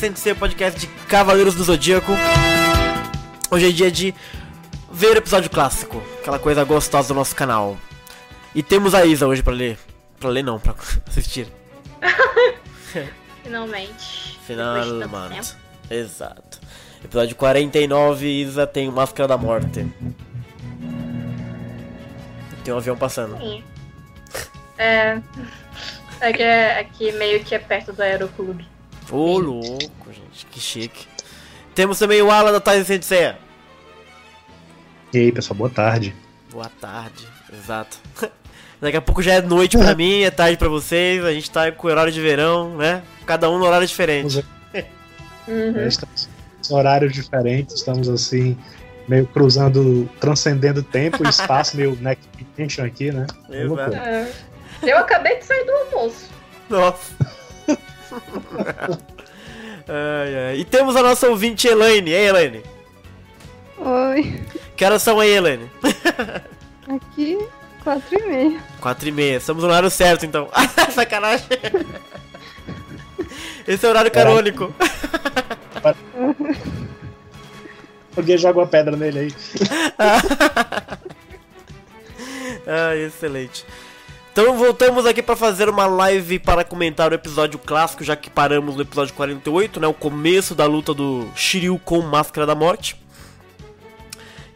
Bem-vindos ao podcast Sensei, podcast de Cavaleiros do Zodíaco. Hoje é dia de ver o episódio clássico, aquela coisa gostosa do nosso canal. E temos a Isa hoje pra ler. Pra ler não, pra assistir. Finalmente. Finalmente. Exato. Episódio 49, Isa tem Máscara da Morte. Tem um avião passando. Sim. É. Aqui, é, aqui meio que é perto do aeroclube. Ô, louco, gente, que chique. Temos também o Alan da Tyson Sensei. E aí, pessoal, boa tarde. Boa tarde, exato. Daqui a pouco já é noite pra mim, é tarde pra vocês, a gente tá com horário de verão, né? Cada um no horário diferente. Uhum. É, estamos em horários diferentes, estamos assim, meio cruzando, transcendendo tempo e espaço, meio next dimension aqui, né? Exato. É. Eu acabei de sair do almoço. Nossa. ai, ai. E temos a nossa ouvinte Elaine. Ei, Elaine. Oi, Que horas são aí, Elaine? aqui quatro e meia. Quatro e meia. Estamos no horário certo, então. Sacanagem. Esse é o horário canônico. Alguém joga uma pedra nele aí. Ah, excelente. Então voltamos aqui para fazer uma live para comentar o episódio clássico, já que paramos no episódio 48, né, o começo da luta do Shiryu com Máscara da Morte.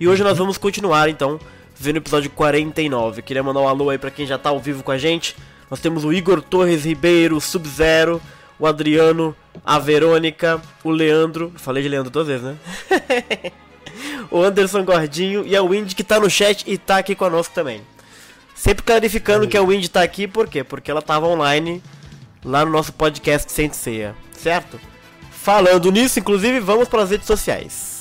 E hoje nós vamos continuar então vendo o episódio 49. Queria mandar um alô aí para quem já tá ao vivo com a gente. Nós temos o Igor Torres Ribeiro, Sub-Zero, o Adriano, a Verônica, o Leandro, falei de Leandro duas vezes, né? o Anderson Gordinho e a Windy que tá no chat e tá aqui conosco também. Sempre clarificando que a Windy tá aqui, por quê? Porque ela tava online lá no nosso podcast Senseia, certo? Falando nisso, inclusive, vamos para as redes sociais.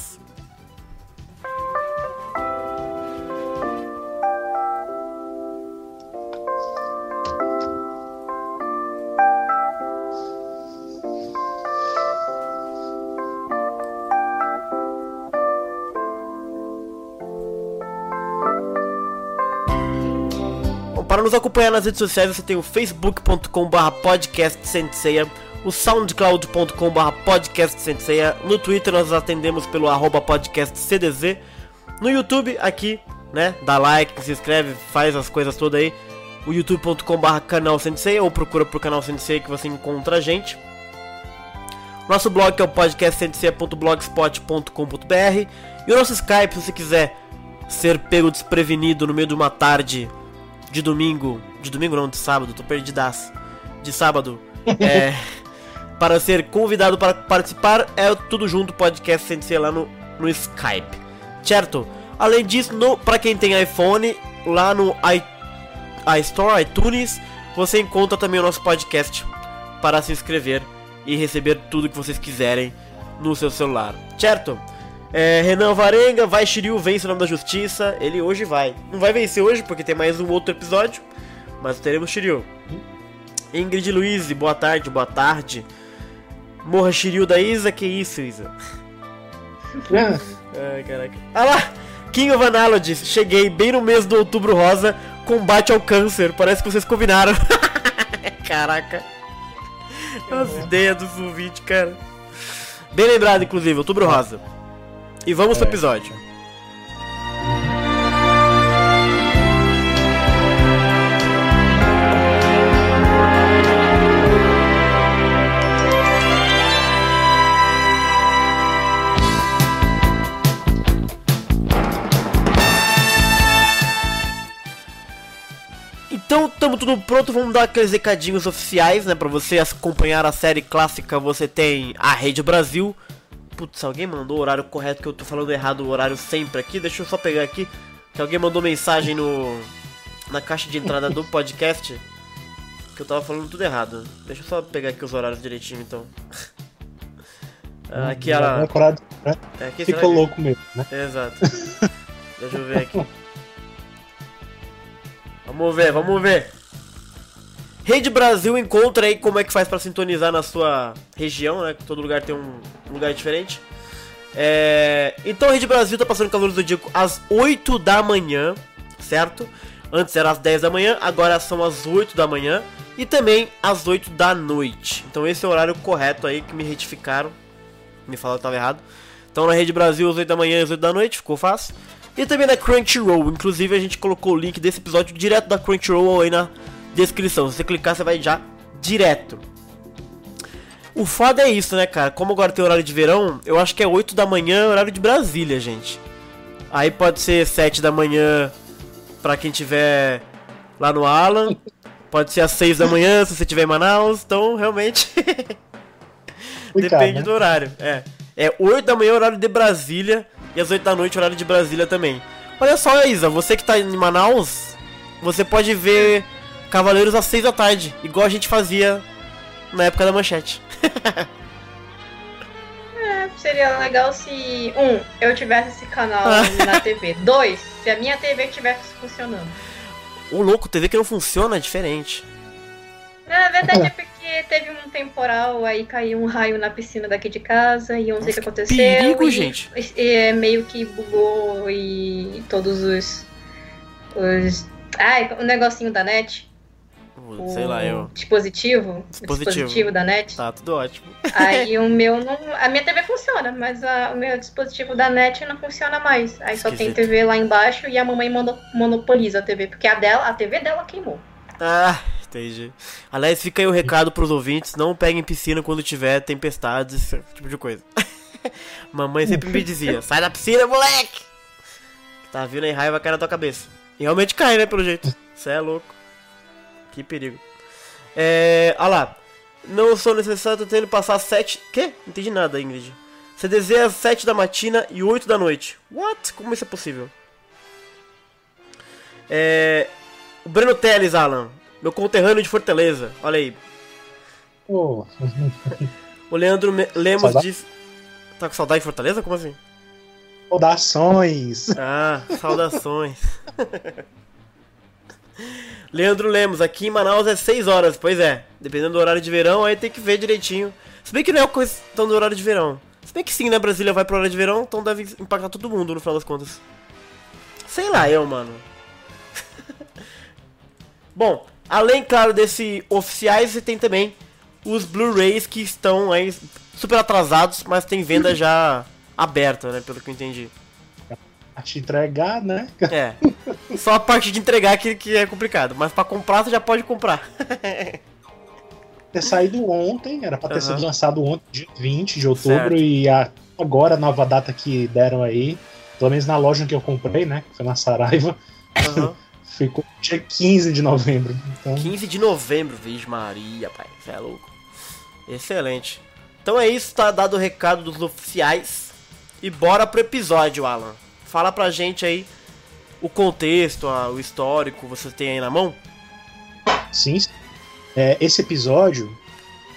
Para nos acompanhar nas redes sociais, você tem o facebook.com.br podcastsenseia, o soundcloud.com.br podcastsenseia, no Twitter nós atendemos pelo arroba podcastcdz, no YouTube aqui, né, dá like, se inscreve, faz as coisas todas aí, o youtube.com.br canal Sensei, ou procura por canal Sensei que você encontra a gente. Nosso blog é o podcastsenseia.blogspot.com.br e o nosso Skype, se você quiser ser pego desprevenido no meio de uma tarde de domingo, de domingo não, de sábado, tô perdidaço, de sábado, é, para ser convidado para participar, é tudo junto, podcast Sensei lá no, no Skype, certo? Além disso, para quem tem iPhone, lá no i, iStore, iTunes, você encontra também o nosso podcast para se inscrever e receber tudo que vocês quiserem no seu celular, certo? É, Renan Varenga, vai Shiryu, vence o nome da justiça. Ele hoje vai. Não vai vencer hoje porque tem mais um outro episódio, mas teremos Shiryu. Ingrid Luiz, boa tarde, boa tarde. Morra Shiryu da Isa, que isso, Isa? Ah, Ai, caraca. Ah lá! King of Analogies, cheguei bem no mês do Outubro Rosa, combate ao câncer. Parece que vocês combinaram. caraca. As ideias do Sul-20, cara. Bem lembrado, inclusive, Outubro Rosa. E vamos pro É. episódio. Então, estamos tudo pronto, vamos dar aqueles recadinhos oficiais, né? Pra você acompanhar a série clássica, você tem a Rede Brasil. Putz, alguém mandou o horário correto que eu tô falando errado o horário sempre aqui. Deixa eu só pegar aqui. Que alguém mandou mensagem no na caixa de entrada do podcast. Que eu tava falando tudo errado. Deixa eu só pegar aqui os horários direitinho então. Ah, aqui ela. decorado, né? é, aqui louco mesmo, né? Exato. Deixa eu ver aqui. Vamos ver, vamos ver. Rede Brasil encontra aí como é que faz pra sintonizar na sua região, né? Que todo lugar tem um lugar diferente. É... Então a Rede Brasil tá passando Cavaleiros do Zodíaco às 8 da manhã, certo? Antes era às 10 da manhã, agora são às 8 da manhã. E também às 8 da noite. Então esse é o horário correto aí que me retificaram. Me falaram que tava errado. Então na Rede Brasil às 8 da manhã e às 8 da noite, ficou fácil. E também na Crunchyroll. Inclusive a gente colocou o link desse episódio direto da Crunchyroll aí na descrição. Se você clicar, você vai já direto. O foda é isso, né, cara? Como agora tem horário de verão, eu acho que é 8 da manhã, horário de Brasília, gente. Aí pode ser 7 da manhã pra quem tiver lá no Alan. Pode ser às 6 da manhã se você tiver em Manaus. Então, realmente. Depende né? do horário. É. É 8 da manhã, horário de Brasília. E às 8 da noite, horário de Brasília também. Olha só, Isa, você que tá em Manaus, você pode ver Cavaleiros às 6 da tarde, igual a gente fazia na época da manchete. É, seria legal se, um, eu tivesse esse canal na TV. Dois, se a minha TV estivesse funcionando. O louco, TV que não funciona é diferente. Na verdade é porque teve um temporal, aí caiu um raio na piscina daqui de casa e não sei o que aconteceu. perigo, e, gente. e, é, meio que bugou e todos os. os. Ai, o negocinho da net. Uh, Sei lá, eu. Dispositivo. Dispositivo. O dispositivo da net. Tá, tudo ótimo. Aí o meu não. A minha TV funciona, mas a- o meu dispositivo da net não funciona mais. Aí só tem Esquisito. TV lá embaixo e a mamãe mono- monopoliza a TV, porque a dela, a TV dela queimou. Ah, entendi. Aliás, fica aí o recado pros ouvintes: não peguem piscina quando tiver tempestades, esse tipo de coisa. Mamãe sempre me dizia: sai da piscina, moleque! Tá vindo aí raiva cai na tua cabeça. E realmente cai, né, pelo jeito. Você é louco. Que perigo. É. Olha lá. Não sou necessário ter ele passar sete. Quê? Não entendi nada, Ingrid. Você deseja às 7 da matina e 8 da noite. What? Como isso é possível? É. O Breno Teles, Alan. Meu conterrâneo de Fortaleza. Olha aí. Pô, O Leandro Me- Lemos Saudade? diz. Tá com saudade de Fortaleza? Como assim? saudações. Ah, saudações. Leandro Lemos, aqui em Manaus é 6 horas, pois é. Dependendo do horário de verão, aí tem que ver direitinho. Se bem que não é questão do horário de verão. Se bem que sim, né? Brasília vai pro horário de verão, então deve impactar todo mundo no final das contas. Sei lá, eu, mano. Bom, além, claro, desse oficiais, você tem também os Blu-rays que estão aí super atrasados, mas tem venda já aberta, né? Pelo que eu entendi. A te entregar, né? É. Só a parte de entregar que, que é complicado. Mas pra comprar, você já pode comprar. Ter saído ontem, era pra ter Aham. sido lançado ontem, dia 20 de outubro, Certo. e a- agora a nova data que deram aí, pelo menos na loja que eu comprei, né? Que foi na Saraiva, Aham. ficou dia 15 de novembro. Então, 15 de novembro, Virgem Maria, pai. Você é louco. Excelente. Então é isso, tá dado o recado dos oficiais. E bora pro episódio, Alan. Fala pra gente aí o contexto, o histórico, você tem aí na mão? sim. É, esse episódio,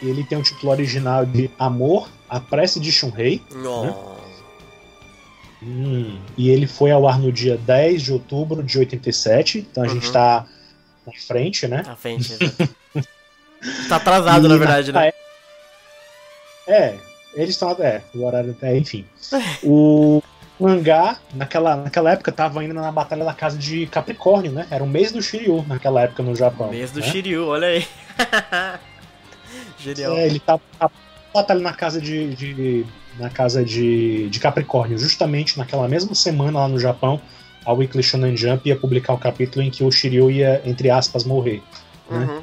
ele tem o título original de Amor, a Prece de Shunrei. Nossa. Hum, e ele foi ao ar no dia 10 de outubro de 87. Então a gente Uhum. tá na frente, né? Na frente. exato. tá atrasado, E na verdade, né? É, eles estão. É, o horário até, enfim. O mangá, naquela, naquela época, tava ainda na Batalha da Casa de Capricórnio, né? Era o mês do Shiryu naquela época no Japão. Mês do né? Shiryu, olha aí. Genial. É, ele tava na batalha na casa de. de- na casa de, de Capricórnio, justamente naquela mesma semana lá no Japão, a Weekly Shonen Jump ia publicar o capítulo em que o Shiryu ia, entre aspas, morrer. né? Uhum.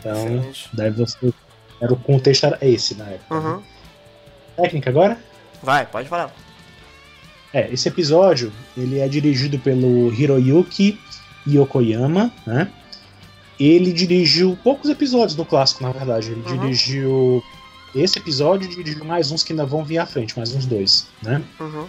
Então, Excelente. deve você. Era o contexto era esse na época. né? Uhum. Técnica agora? Vai, pode falar. É, esse episódio ele é dirigido pelo Hiroyuki Yokoyama, né? Ele dirigiu poucos episódios do clássico, na verdade. Ele Uhum. dirigiu esse episódio e dirigiu mais uns que ainda vão vir à frente, mais uns dois, né? Uhum.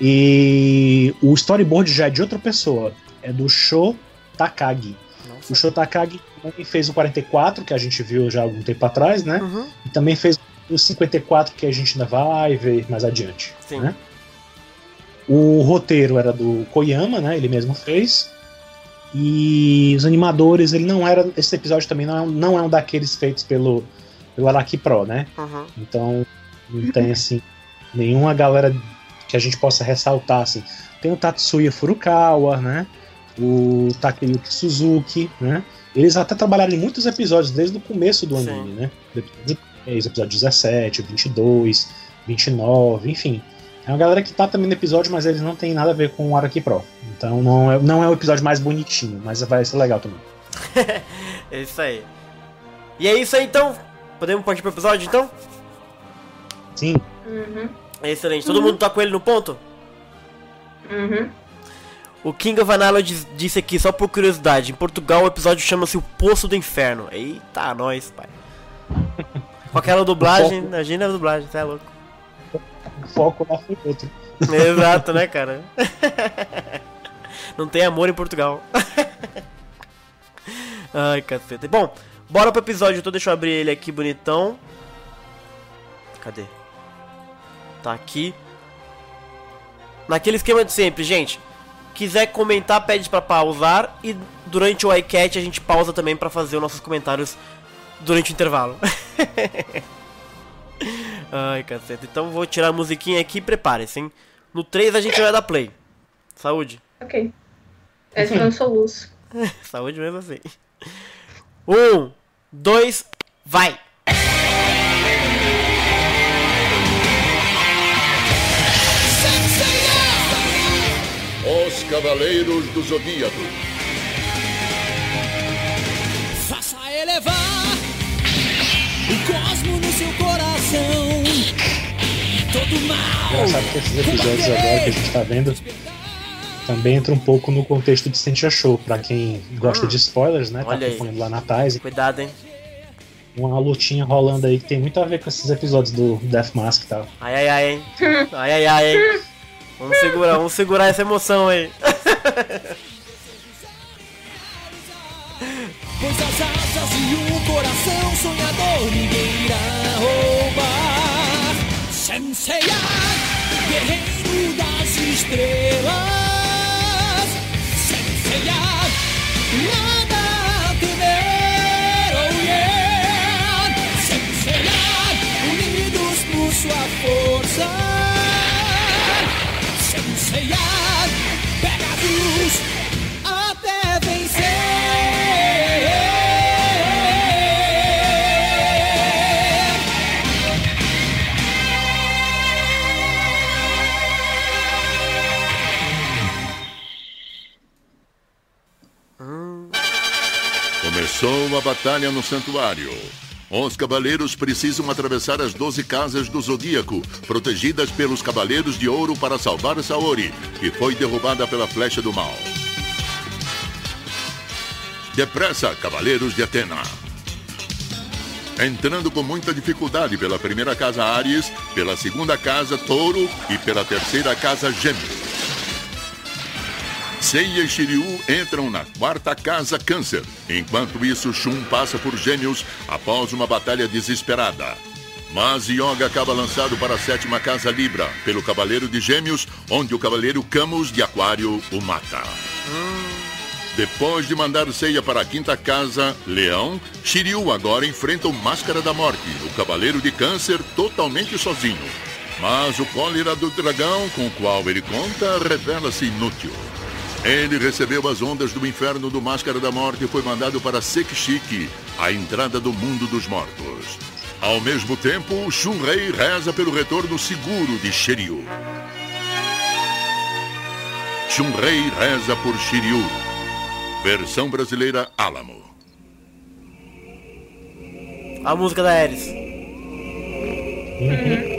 E o storyboard já é de outra pessoa, é do Sho Takagi. O Nossa. Sho Takagi também fez o 44, que a gente viu já há algum tempo atrás, né? Uhum. E também fez o 54, que a gente ainda vai ver mais adiante. Sim. né? O roteiro era do Koyama, né? Ele mesmo fez. E os animadores, ele não era. Esse episódio também não é, um- não é um daqueles feitos pelo, pelo Araki Pro, né? Uhum. Então não tem assim nenhuma galera que a gente possa ressaltar assim. Tem o Tatsuya Furukawa, né? o Takeyuki Suzuki, né? Eles até trabalharam em muitos episódios desde o começo do Sim. anime, né? Episódio 10, episódio 17, 22, 29, enfim. É uma galera que tá também no episódio, mas eles não tem nada a ver com o Araki Pro. Então não é, não é o episódio mais bonitinho, mas vai ser legal também. É isso aí. E é isso aí então. Podemos partir pro episódio então? Sim, Uhum. É excelente. Todo mundo tá com ele no ponto? Uhum. O King of Analo diz- disse aqui, só por curiosidade, em Portugal o episódio chama-se O Poço do Inferno. Eita, nós, pai. Com aquela dublagem, imagina a dublagem, você é louco. o foco lá foi outro. Exato, né, cara? Não tem amor em Portugal. Ai, caceta. Bom, bora pro episódio, então deixa eu abrir ele aqui bonitão. Cadê? Tá aqui. Naquele esquema de sempre, gente. Quiser comentar, pede pra pausar. E durante o iCat a gente pausa também pra fazer os nossos comentários durante o intervalo. Ai, caceta. Então vou tirar a musiquinha aqui e prepare-se, hein? No 3 a gente vai dar play. Saúde. Ok. Esse foi um soluço. Saúde mesmo assim. Um, dois, vai! Os Cavaleiros do Zodíaco. O cosmo no seu coração. Todo mal. Engraçado que esses episódios agora que a gente tá vendo também entra um pouco no contexto de Sentia Show, pra quem gosta de spoilers, né? Tá Olha aí. acompanhando lá na Tais. Cuidado, hein? Uma lutinha rolando aí que tem muito a ver com esses episódios do Death Mask e tal. Ai, ai, ai, hein? Ai, ai, ai, hein? Vamos segurar, vamos segurar essa emoção aí. Asas e um coração sonhador ninguém irá roubar. Senseiya, guerreiro das estrelas. Senseiya, nada a temer, oh yeah. Senseiya, unidos por sua força. Senseiya, pegados Começou a batalha no santuário. Os cavaleiros precisam atravessar as 12 casas do Zodíaco, protegidas pelos Cavaleiros de Ouro para salvar Saori, que foi derrubada pela flecha do mal. Depressa, Cavaleiros de Atena! Entrando com muita dificuldade pela primeira casa Ares, pela segunda casa Touro e pela terceira casa Gêmeos. Seiya e Shiryu entram na quarta casa Câncer. Enquanto isso, Shun passa por Gêmeos após uma batalha desesperada. Mas Yoga acaba lançado para a sétima casa Libra, pelo Cavaleiro de Gêmeos, onde o Cavaleiro Camus de Aquário o mata. Depois de mandar Seiya para a quinta casa, Leão, Shiryu agora enfrenta o Máscara da Morte, o Cavaleiro de Câncer, totalmente sozinho. Mas o cólera do dragão com o qual ele conta revela-se inútil. Ele recebeu as ondas do inferno do Máscara da Morte e foi mandado para Sekishiki, a entrada do mundo dos mortos. Ao mesmo tempo, Shunrei reza pelo retorno seguro de Shiryu. Shunrei reza por Shiryu. Versão brasileira Alamo. A música da Ares. Shun-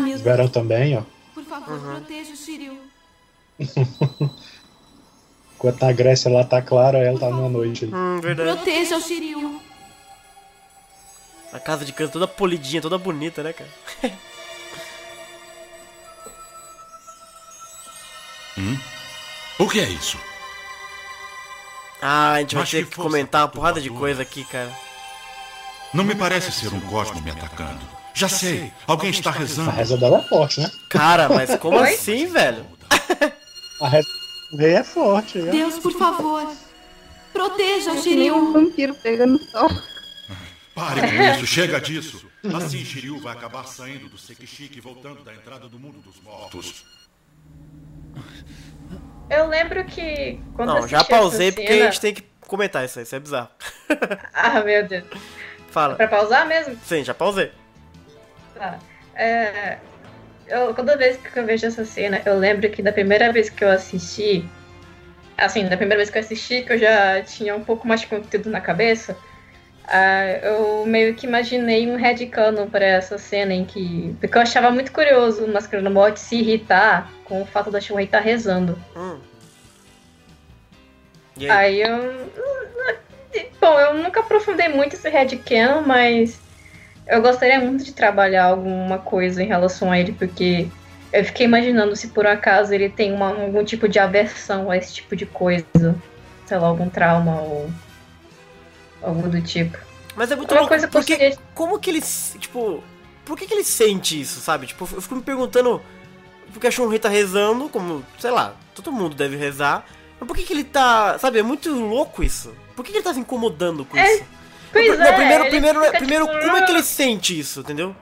Meu Deus. Verão também, ó. Por favor, proteja o Shiryu. Enquanto a Grécia lá tá clara, ela tá numa noite. Hum, verdade. Proteja o Shiryu. A casa de canto toda polidinha, toda bonita, né, cara? O que é isso? Ah, a gente vai Mas ter que que comentar uma porrada de coisa aqui, cara. Não me parece ser um cosmo me atacando. Já sei. Alguém está A rezando. reza dela é forte, né? Cara, mas como Oi? assim, velho? A reza do rei é forte. é. Deus, por favor. Proteja o nem um Shiryu. vampiro pegando sol. Pare com isso, chega disso. Assim Shiryu vai acabar saindo do Sekishiki e voltando da entrada do mundo dos mortos. Eu lembro que quando Não, já pausei porque a gente tem que comentar isso aí, isso é bizarro. Ah, meu Deus. Fala. Pra pausar mesmo? Sim, já pausei. Tá. É, eu, toda vez que eu vejo essa cena, eu lembro que da primeira vez que eu assisti, assim, da primeira vez que eu assisti, que eu já tinha um pouco mais de conteúdo na cabeça, ah, eu meio que imaginei um headcanon para essa cena em que. Porque eu achava muito curioso o Máscara da Morte se irritar com o fato da Shunrei estar rezando. Hum. Aí? Aí eu. Bom, eu nunca aprofundei muito esse headcanon, mas eu gostaria muito de trabalhar alguma coisa em relação a ele, porque eu fiquei imaginando se por acaso ele tem uma- algum tipo de aversão a esse tipo de coisa. Sei lá, algum trauma ou algo do tipo. Mas é muito Uma louco, coisa porque gostaria como que ele, tipo, por que que ele sente isso, sabe? Tipo, eu fico me perguntando, porque a Shunrei tá rezando, como, sei lá, todo mundo deve rezar, mas por que que ele tá, sabe, é muito louco isso. Por que que ele tá se incomodando com É, isso? Pois Não, é, primeiro, ele primeiro, fica primeiro tipo, como é que ele "Ah". sente isso, entendeu?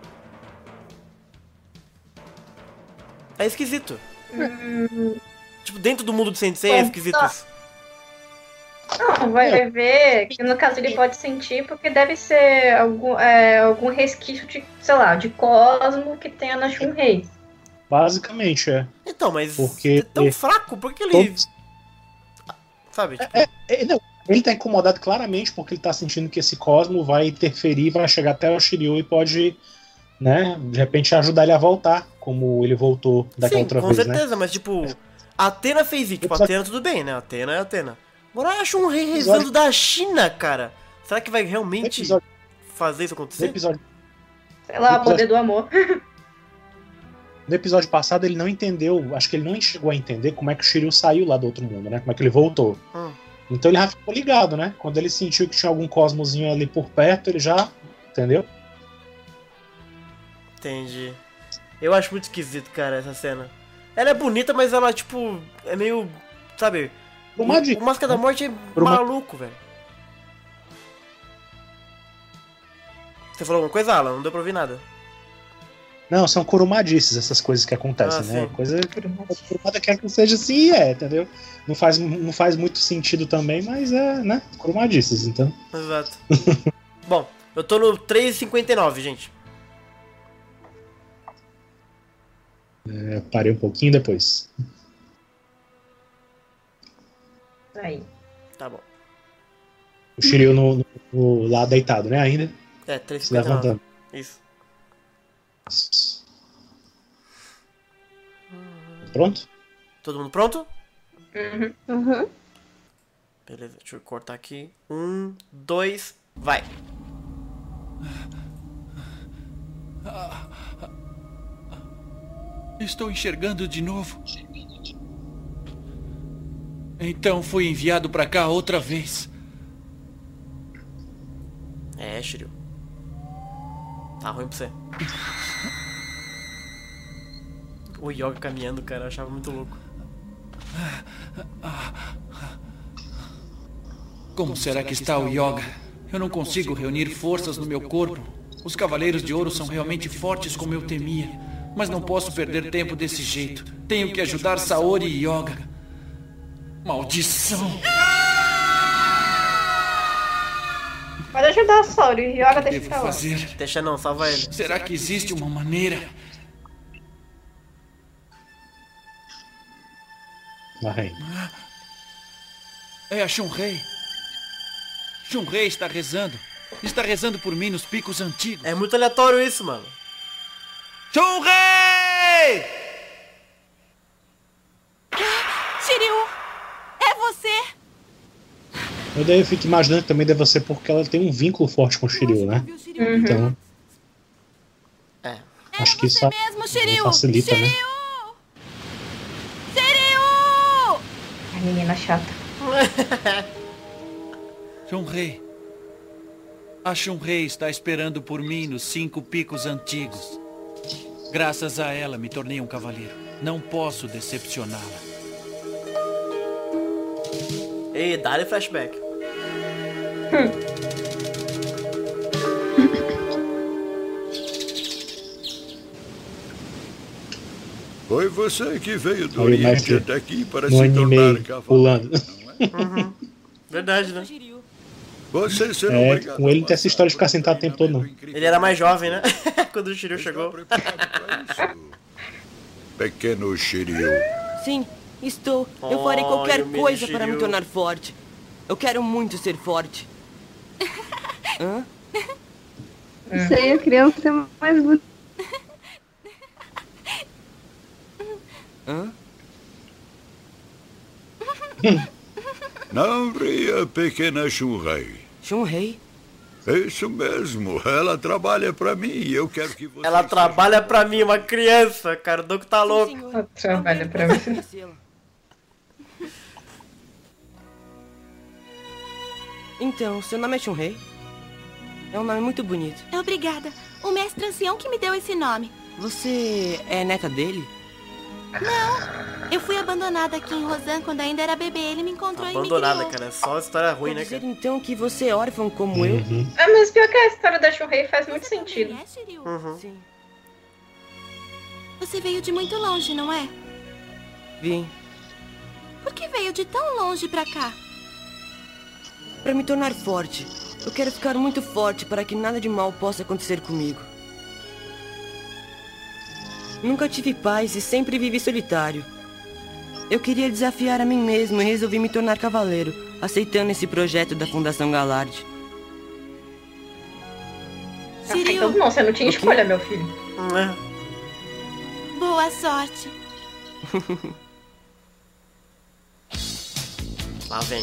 É esquisito. Hum, Tipo, dentro do mundo do Sensei é esquisito isso. Não, vai ver que no caso ele pode sentir porque deve ser algum, é, algum resquício de, sei lá, de cosmo que tenha na Shunrei. Basicamente, é. Então, mas Porque- é tão fraco, por que ele, Todos- sabe, tipo, É, não, ele tá incomodado claramente porque ele tá sentindo que esse cosmo vai interferir, vai chegar até o Shiryu e pode, né, de repente ajudar ele a voltar, como ele voltou daquela Sim, outra com vez, né? certeza, mas tipo, a Atena fez isso. Tipo, Episódio- Atena tudo bem, né? Atena é Atena. Agora eu acho um rei Episódio- rezando da China, cara. Será que vai realmente episódio, fazer isso no acontecer? episódio, Sei lá, o poder do amor. no episódio passado ele não entendeu, acho que ele não chegou a entender como é que o Shiryu saiu lá do outro mundo, né? Como é que ele voltou. Hum. Então ele já ficou ligado, né? Quando ele sentiu que tinha algum cosmozinho ali por perto, ele já, entendeu? Entendi. Eu acho muito esquisito, cara, essa cena. Ela é bonita, mas ela, tipo, é meio. Sabe? Uma o, dica, o Máscara da? Morte é uma- maluco, velho. Você falou alguma coisa, Alan? Não deu pra ouvir nada. Não, são curumadices essas coisas que acontecem, Ah, né? sim. Coisa que curumada quer que seja assim e é, entendeu? Não faz, não faz muito sentido também, mas é, né? Curumadices, então. Exato. Bom, eu tô no 3,59, gente. É, parei um pouquinho depois. Aí. Tá bom. O Shiryu no, no- no- lá deitado, né? Ainda. É, Se 3,59. levantando. Isso. Pronto? Todo mundo pronto? Uhum. Uhum. Beleza, deixa eu cortar aqui. Um, dois, vai. Estou enxergando de novo. Então fui enviado pra cá outra vez. É, Shiryu. Tá ruim pra você. O Yoga caminhando, cara, eu achava muito louco. Como será que está o Yoga? Eu não consigo reunir forças no meu corpo. Os Cavaleiros de Ouro são realmente fortes como eu temia. Mas não posso perder tempo desse jeito. Tenho que ajudar Saori e Yoga. Maldição! Pode ajudar, Sauri. Yoga deixa lá. fazer. Deixa não, salva ele. Será que existe uma maneira? Vai. É a Shunrei. Shunrei está rezando. Está rezando por mim nos picos antigos. É muito aleatório isso, mano. Shunrei! Shiryu! É você! Eu daí eu fico imaginando que também deve ser porque ela tem um vínculo forte com o Shiryu, né? Shiryu? Então, É. acho que isso Você mesmo, Shiryu! facilita, né? Shiryu! Shiryu! Ai, menina chata. Shunrei. A Shunrei está esperando por mim nos cinco picos antigos. Graças a ela me tornei um cavaleiro. Não posso decepcioná-la. Ei, dá-lhe flashback. Foi você que veio do Aí Oriente até aqui para No se tornar anime cavaleiro. pulando. Verdade, né? Você será É, com ele tem essa história de ficar sentado o tempo todo, não. Ele era mais jovem, né? Quando o Shiryu chegou. Pequeno Shiryu. Sim, estou. Eu farei qualquer coisa para me tornar forte. Eu quero muito ser forte. Hã? Sei, a criança é mais bonita. Hã? Não ria, pequena Shunrei. Shunrei? Isso mesmo, ela trabalha para mim e eu quero que você. Ela trabalha pra mim, uma criança, cara. O tá Sim, louco. senhor. Ela trabalha pra mim. Então, seu nome é Shunrei? É um nome muito bonito. Obrigada. O mestre ancião que me deu esse nome. Você é neta dele? Eu fui abandonada aqui em Rosan quando ainda era bebê. Ele me encontrou e me Abandonada, criou. cara. É só história ruim, Quer né, dizer cara? então que você é órfão como eu? Uhum. Ah, mas pior que a história da Shunrei faz muito sentido. É, Shiryu? Uhum. Sim. Você veio de muito longe, não é? Vim. Por que veio de tão longe pra cá? Para me tornar forte. Eu quero ficar muito forte para que nada de mal possa acontecer comigo. Nunca tive paz e sempre vivi solitário. Eu queria desafiar a mim mesmo e resolvi me tornar cavaleiro, aceitando esse projeto da Fundação Galard. Ah, então não, você não tinha escolha, meu filho. É. boa sorte. Lá vem.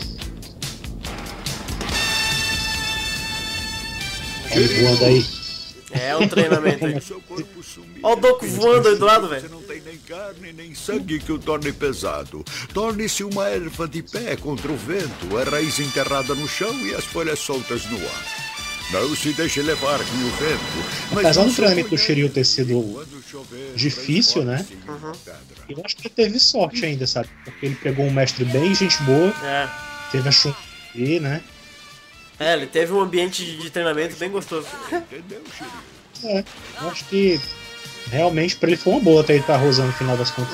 Ele voando aí. É o treinamento aí. Ó o Doku voando aí do lado, Você velho. não tem nem carne nem sangue que o torne pesado. Torne-se uma erva de pé contra o vento, a raiz enterrada no chão e as folhas soltas no ar. Não se deixe levar com o vento. mas Apesar não do treinamento do Shiryu ter sido difícil, né? pedra. Eu acho que ele teve sorte ainda, sabe? Porque ele pegou um mestre bem gente boa, É. teve a Shun né? É, ele teve um ambiente de, de treinamento bem gostoso. É, acho que realmente pra ele foi uma boa ter ido pra Rosa no final das contas.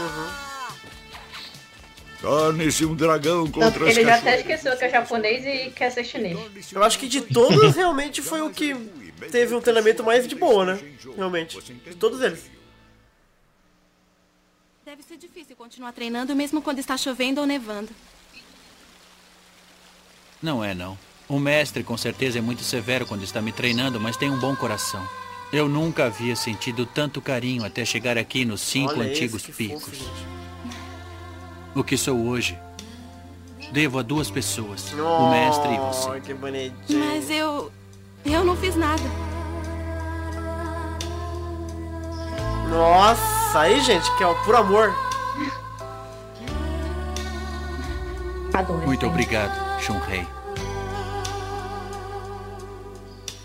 Torne-se um dragão contra que as ele já até esqueceu que é japonês e quer ser chinês. Eu acho que de todos, realmente foi o que teve um treinamento mais de boa, né? Realmente. De todos eles. Deve ser difícil continuar treinando mesmo quando está chovendo ou nevando. Não é, não. O mestre com certeza é muito severo quando está me treinando, mas tem um bom coração. Eu nunca havia sentido tanto carinho até chegar aqui nos cinco Olha esse, antigos que picos. fofo. O que sou hoje, devo a duas pessoas, o mestre e Oh, você. que bonitinho. Mas eu. Eu não fiz nada. Nossa, aí, gente, que é o puro amor. Muito obrigado, Shunrei.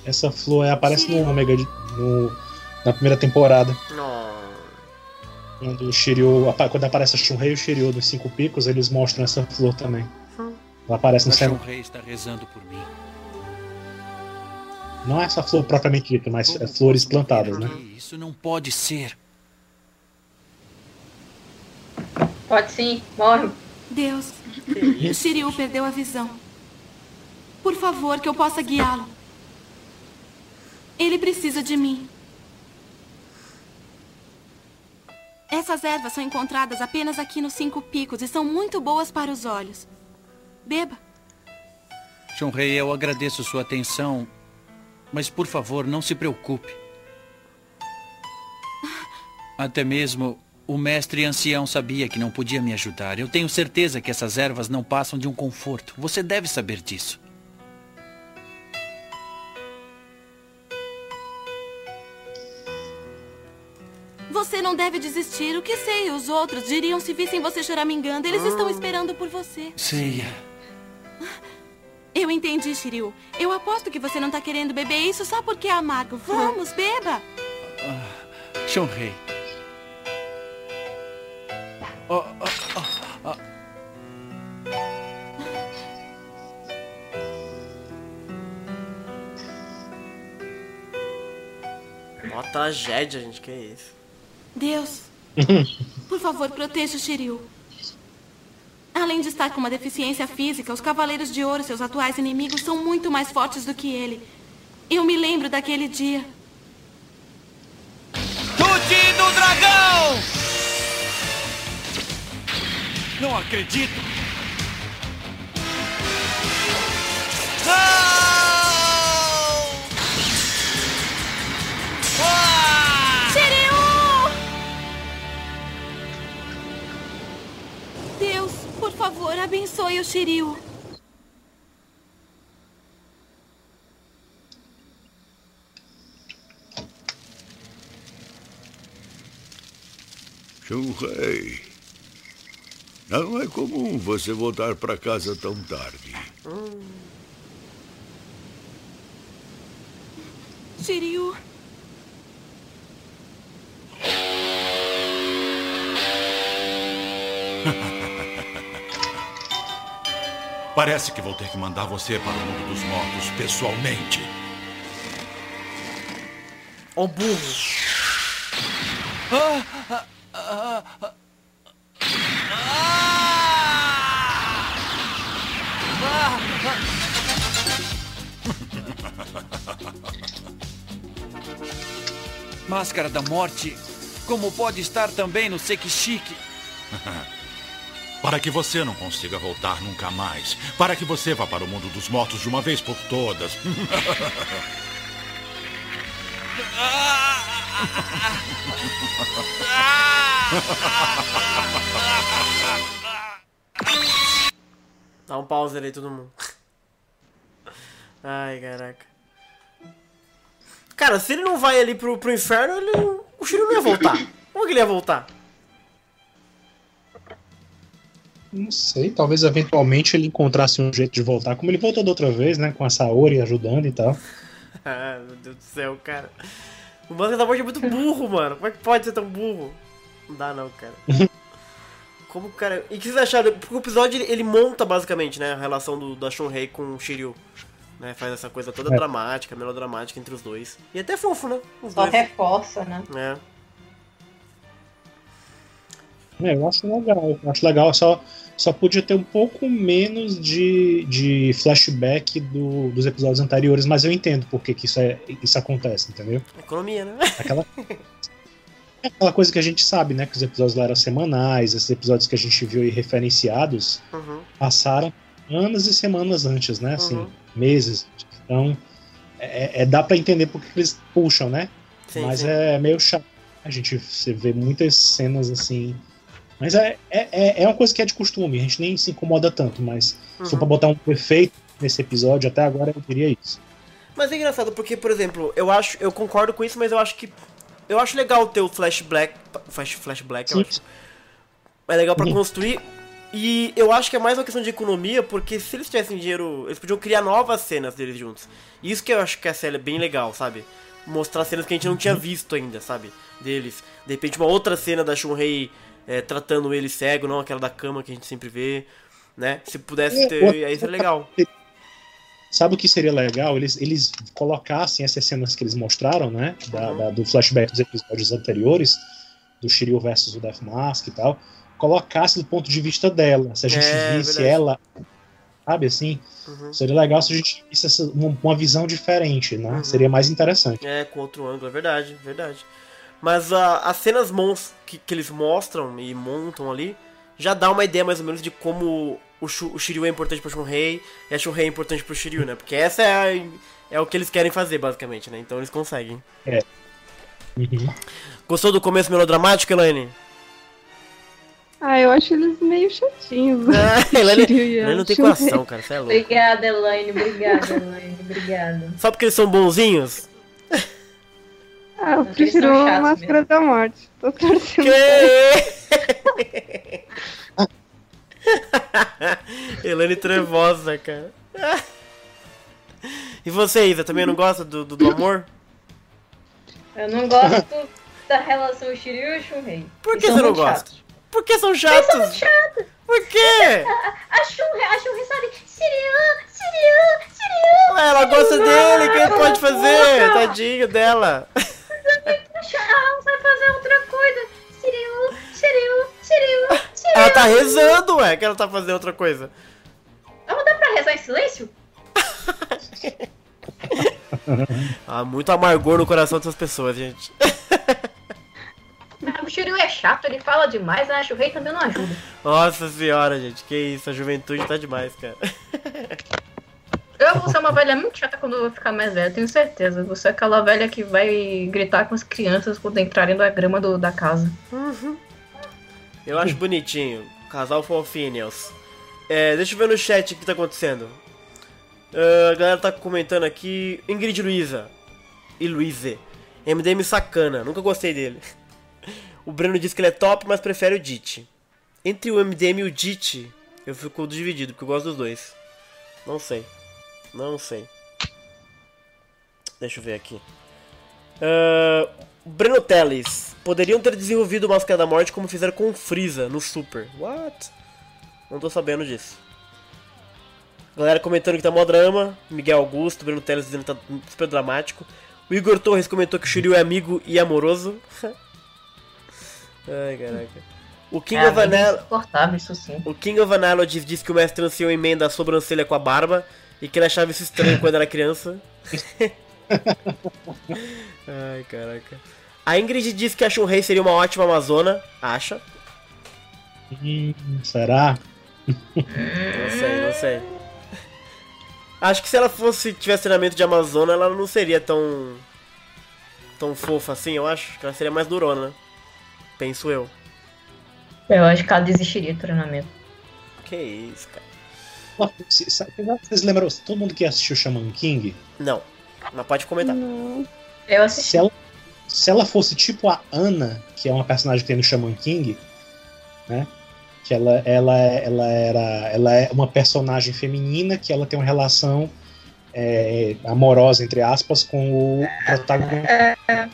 Essa flor é, aparece no Omega de- no, na primeira temporada. Não. Quando o Shiryu. Quando aparece a Shunrei e o Shiryu dos Cinco Picos, eles mostram essa flor também. Ela aparece no. Shunrei está rezando por mim. Não é essa flor propriamente dita, mas é flores plantadas, né? Isso não pode ser. Pode sim, morre. Deus. O Shiryu perdeu a visão. Por favor, que eu possa guiá-lo. Ele precisa de mim. Essas ervas são encontradas apenas aqui nos Cinco Picos e são muito boas para os olhos. Beba. Shunrei, eu agradeço sua atenção, mas por favor, não se preocupe. Até mesmo o mestre ancião sabia que não podia me ajudar. Eu tenho certeza que essas ervas não passam de um conforto. Você deve saber disso. Você não deve desistir. O que sei? Os outros diriam se vissem você choramingando. Eles estão esperando por você. Seiya, Eu entendi, Shiryu. Eu aposto que você não tá querendo beber isso só porque é amargo. Vamos, beba. Shunrei. Oh, oh, oh, oh. Ó, tragédia, gente, que isso. Deus, por favor, proteja o Shiryu. Além de estar com uma deficiência física, os Cavaleiros de Ouro, seus atuais inimigos, são muito mais fortes do que ele. Eu me lembro daquele dia. Chute do dragão! Não acredito! Favor, abençoe o Shiryu. Shunrei. Não é comum você voltar para casa tão tarde. Shiryu, Parece que vou ter que mandar você para o mundo dos mortos pessoalmente. Ó o burro. Máscara da Morte, como pode estar também no Sekishiki? Para que você não consiga voltar nunca mais. Para que você vá para o mundo dos mortos de uma vez por todas. Dá um pause aí, todo mundo. Ai, caraca. Cara, se ele não vai ali pro, pro inferno, ele, o Shiryu não ia voltar. Como que ele ia voltar? Não sei, talvez eventualmente ele encontrasse um jeito de voltar, como ele voltou da outra vez, né? Com a Saori ajudando e tal. Ah, meu Deus do céu, cara. O Máscara da Morte é muito burro, mano. Como é que pode ser tão burro? Não dá não, cara. Como, cara... E o que vocês acharam? Porque o episódio, ele, ele monta, basicamente, né? A relação do, da Shunrei com o Shiryu. Né? Faz essa coisa toda É. dramática, melodramática entre os dois. E até fofo, né? Os Só dois. reforça, né? É. É, eu acho legal. Eu acho legal, só, só podia ter um pouco menos de, de flashback do- dos episódios anteriores, mas eu entendo por que, isso, é, isso acontece, entendeu? Economia, né? Aquela, é aquela coisa que a gente sabe, né? Que os episódios lá eram semanais, esses episódios que a gente viu aí referenciados Uhum. passaram anos e semanas antes, né? Assim, Uhum. meses. Então, é, é- dá pra entender por que que eles puxam, né? Sim, Mas sim. é meio chato. A gente você vê muitas cenas assim. Mas é, é, é- é uma coisa que é de costume, a gente nem se incomoda tanto, mas Uhum. pra botar um efeito nesse episódio, até agora eu diria isso. Mas é engraçado porque, por exemplo, eu acho, eu concordo com isso, mas eu acho que eu acho legal ter o flashback, flash, flashback, eu Sim. acho. É legal pra Uhum. construir. E eu acho que é mais uma questão de economia, porque se eles tivessem dinheiro, eles podiam criar novas cenas deles juntos. Isso que eu acho que a série é bem legal, sabe? Mostrar cenas que a gente não tinha visto ainda, sabe? Deles. De repente uma outra cena da Shunrei é, tratando ele cego, não aquela da cama que a gente sempre vê, né? Se pudesse É, ter, aí seria legal. Sabe o que seria legal? Eles, eles colocassem essas cenas que eles mostraram, né? Da, da- do flashback dos episódios anteriores, do Shiryu versus o Death Mask e tal, colocasse do ponto de vista dela. Se a gente É, visse verdade. ela, sabe assim? Uhum. Seria legal se a gente visse essa- uma, uma visão diferente, né? Uhum. Seria mais interessante. É, com outro ângulo, é verdade, verdade. Mas ah, as cenas mons que, que eles mostram e montam ali já dá uma ideia mais ou menos de como o, Shu, o Shiryu é importante pro Shunrei e a Shunrei é importante pro Shiryu, né? Porque essa é, a- é o que eles querem fazer, basicamente, né? Então eles conseguem. Uhum. Gostou do começo melodramático, Elaine? Ah, eu acho eles meio chatinhos. Ah, Elaine, Elaine não tem coração, cara, você é louco. Obrigada, Elaine. Obrigada, Elaine. Obrigada. Só porque eles são bonzinhos? Ah, eu prefiro a chatos Máscara da Morte. Tô torcendo. Que? Elaine trevosa, cara. E você, Isa, também não gosta do, do, do amor? Eu não gosto da relação Shiryu e Shunrei. Por que você não gosta? chatos. Por que são Eles são muito chatos? chatos. Por quê? A Shunrei, a Shunrei sabe, Shiryu, Shiryu, Shiryu. Ué, ela gosta dele, o que ele pode a fazer? boca. Tadinho dela. Ela fazer outra coisa. Ela tá rezando, ué, que ela tá fazendo outra coisa. Não dá pra rezar em silêncio? Ah, muito amargor no coração dessas pessoas, gente. Ah, O Shiryu é chato, ele fala demais, a Shunrei também não ajuda. Nossa senhora, gente, que isso, a juventude tá demais, cara. Eu vou ser uma velha muito chata quando eu vou ficar mais velha, tenho certeza. Você é aquela velha que vai gritar com as crianças quando entrarem na grama do- da casa. Eu acho bonitinho. Casal fofinhos. É, deixa eu ver no chat o que tá acontecendo. Ah, a galera tá comentando aqui. Ingrid Luiza. E Luize. MDM sacana. Nunca gostei dele. O Breno diz que ele é top, mas prefere o Dit. Entre o MDM e o Dit, eu fico dividido, porque eu gosto dos dois. Não sei. Não sei. Deixa eu ver aqui. Ah, Breno Teles. Poderiam ter desenvolvido Máscara da Morte como fizeram com o Freeza no Super. What? Não tô sabendo disso. Galera comentando que tá mó drama. Miguel Augusto, Breno Teles dizendo que tá super dramático. O Igor Torres comentou que o Shiryu é amigo e amoroso. Ai, caraca. O King é, of insuportável, isso sim. O King of diz que o mestre ancião emenda a sobrancelha com a barba e que ele achava isso estranho quando era criança. Ai, caraca. A Ingrid diz que a Shunrei seria uma ótima Amazona. Acha? Hum, será? Não sei, não sei. Acho que se ela fosse tivesse treinamento de Amazona, ela não seria tão. tão fofa assim, eu acho. Que ela seria mais durona. Penso eu. Eu acho que ela desistiria do treinamento. Que isso, cara. Vocês lembram? Todo mundo que assistiu Shaman King? Não. Mas pode comentar. Eu assisti. Se ela, se ela fosse tipo a Ana, que é uma personagem que tem no Shaman King, né? Que ela, ela, ela era. Ela é uma personagem feminina que ela tem uma relação é, amorosa, entre aspas, com o protagonista. É,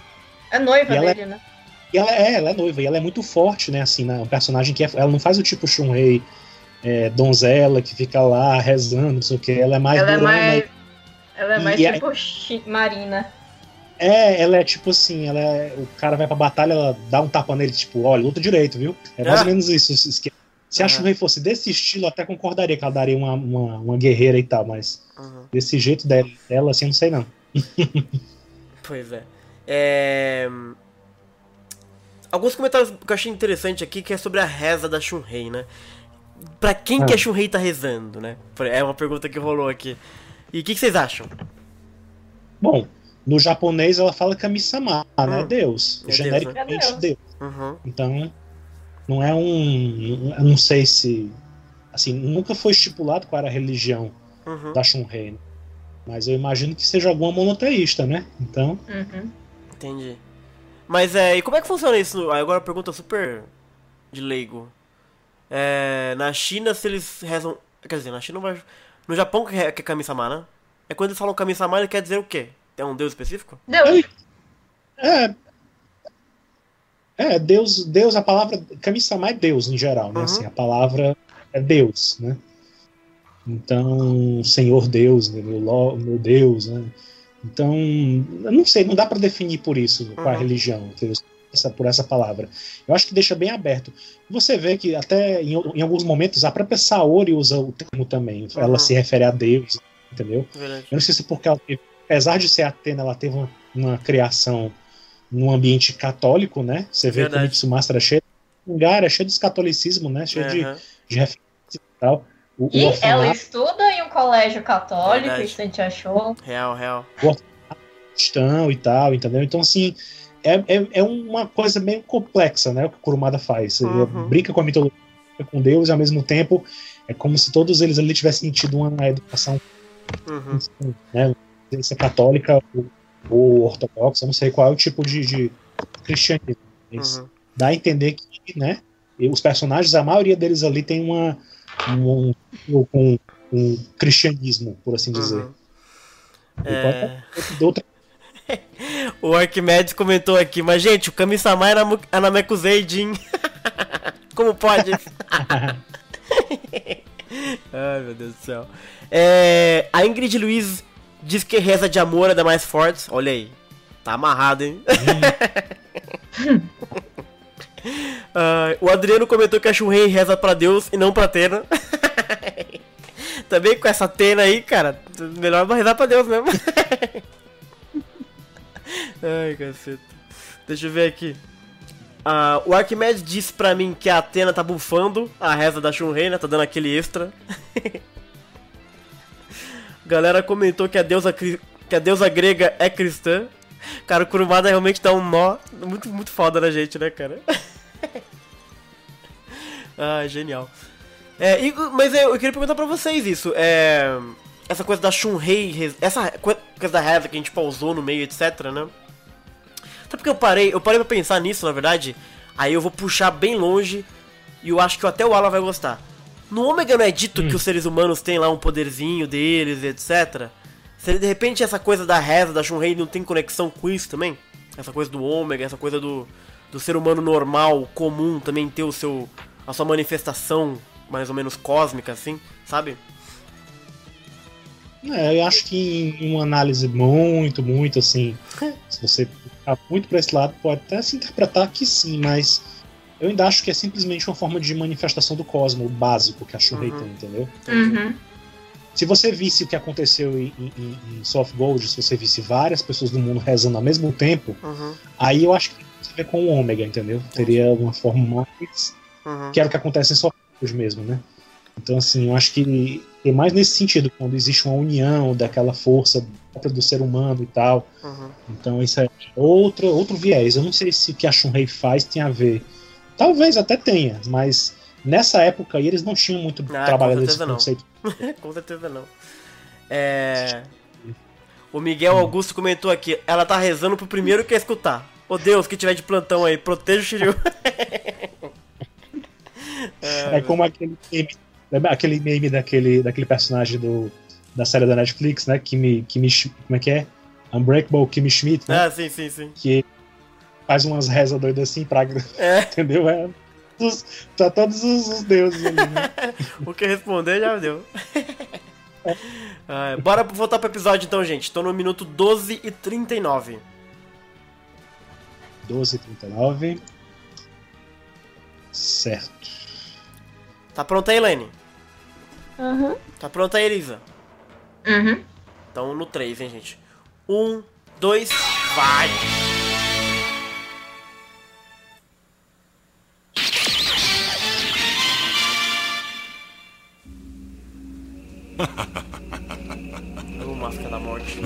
é noiva E ela é- dele, né? E ela é, ela é noiva, e ela é muito forte, né? Assim, né, um personagem que é, ela não faz o tipo Shunrei é, donzela que fica lá rezando, não sei o que. Ela é mais Ela é durona, mais. Ela é mais E é- tipo Marina. É, ela é tipo assim, ela é- o cara vai pra batalha, ela dá um tapa nele, tipo, olha, luta direito, viu? É mais Ah. ou menos isso. esquema. Se a Aham. Shunrei fosse desse estilo, eu até concordaria que ela daria uma, uma, uma guerreira e tal, mas Uhum. desse jeito dela, dela, assim, eu não sei não. Pois é. É, Alguns comentários que eu achei interessante aqui, que é sobre a reza da Shunrei, né? Pra quem que Ah. a Shunrei tá rezando, né? É uma pergunta que rolou aqui. E o que, que vocês acham? Bom, no japonês ela fala Kami-sama, né? Hum. Deus. É Deus, genericamente né? É Deus. Deus. Uhum. Então, não é um. Eu não sei se. Assim, nunca foi estipulado qual era a religião Uhum. da Shunrei. né? Mas eu imagino que seja alguma monoteísta, né? Então. Uhum. Entendi. Mas é, e como é que funciona isso? Agora uma pergunta super de leigo. É, na China, se eles rezam. Quer dizer, na China não vai. No Japão que é, que é Kami-sama, né? É quando eles falam Kami-sama, ele quer dizer o quê? É um deus específico? Deus. É. É, Deus, Deus, a palavra. Kami-sama é Deus em geral, né? Uhum. Assim, a palavra é Deus, né? Então, Senhor Deus, né? meu, lo- meu Deus, né? Então, eu não sei, não dá para definir por isso qual é a Uhum. religião, entendeu? Essa, por essa palavra. Eu acho que deixa bem aberto. Você vê que até em, em alguns momentos a própria Saori usa o termo também. Uhum. Ela se refere a Deus, entendeu? Verdade. Eu não sei se porque ela teve, apesar de ser Atena, ela teve uma, uma criação num ambiente católico, né? Você vê Verdade. como Tsumasa era cheio de lugar, é cheio de catolicismo, né? Cheio de, Aham. de referência e tal. O, o E ela orfanato estuda em um colégio católico, Verdade. isso a gente achou. Real, real. cristão e tal, entendeu? Então, assim, é, é, é uma coisa meio complexa, né? O que o Kurumada faz. Ele Uhum. brinca com a mitologia, brinca com Deus, e ao mesmo tempo é como se todos eles ali tivessem tido uma educação Uhum. né, ser católica ou, ou ortodoxa, não sei qual é o tipo de, de cristianismo. Mas Uhum. dá a entender que, né, e os personagens, a maioria deles ali tem uma um, um, um, um cristianismo, por assim dizer. Uhum. É... Outra... O Arquimedes comentou aqui, mas gente, o Kami-sama era Mu- Anamekusei Jin. Como pode? Ai, meu Deus do céu. É, a Ingrid Luiz diz que reza de amor é da mais forte. Olha aí. Tá amarrado, hein? Ah, o Adriano comentou que a Shunrei reza pra Deus e não pra Atena. Também com essa Atena aí, cara, melhor rezar pra Deus mesmo. Ai, caceta. Deixa eu ver aqui. Ah, o Arquimedes disse pra mim que a Atena tá bufando a reza da Shunrei, né? Tá dando aquele extra. Galera comentou que a deusa, que a deusa grega é cristã. Cara, o Kurumada realmente dá um nó muito, muito foda na gente, né, cara? ah, genial. É, e- mas eu, eu queria perguntar pra vocês isso. É, essa coisa da Shunrei, essa co- coisa da reza que a gente pausou no meio, etc, né? Até porque eu parei, eu parei pra pensar nisso, na verdade. Aí eu vou puxar bem longe e eu acho que até o Alan vai gostar. No Ômega não é dito que os seres humanos têm lá um poderzinho deles, etc. Se de repente essa coisa da reza, da Shunrei não tem conexão com isso também? Essa coisa do Ômega, essa coisa do, do ser humano normal, comum, também ter o seu, a sua manifestação mais ou menos cósmica, assim, sabe? É, eu acho que em uma análise muito, muito assim, se você ficar muito pra esse lado, pode até se interpretar que sim, mas eu ainda acho que é simplesmente uma forma de manifestação do cosmo, o básico que a Shunrei Uhum. tem, entendeu? Uhum. Se você visse o que aconteceu em, em, em Soft Gold, se você visse várias pessoas do mundo rezando ao mesmo tempo, Uhum, aí eu acho que tem a ver com o Ômega, entendeu? Teria uma forma mais. uhum. que era o que acontece em Soft Gold mesmo, né? Então, assim, eu acho que é mais nesse sentido, quando existe uma união daquela força própria do ser humano e tal. Uhum. Então, isso é outro, outro viés. Eu não sei se o que a Shunrei faz tem a ver. Talvez até tenha, mas nessa época aí eles não tinham muito Ah, trabalhado esse certeza não. conceito. Com certeza não. É. O Miguel Augusto comentou aqui, ela tá rezando pro primeiro que escutar. Ô Deus, que tiver de plantão aí, proteja o Shiryu. É como aquele meme, aquele meme daquele, daquele personagem do, da série da Netflix, né? Kimi, Kimi, como é que é? Unbreakable Kimi Schmidt, né? Ah, sim, sim, sim. Que faz umas rezas doidas assim pra. É. Entendeu? É. Pra todos os, os deuses ali, né? O que responder já deu. Ah, bora voltar pro episódio então, gente. Tô no minuto 12 e 39. 12 39. Certo. Tá pronta aí, Elaine? Aham. Tá pronta aí, Elisa? Uhum. Então no 3, hein, gente. 1, 2, vai! Ô, máscara da morte.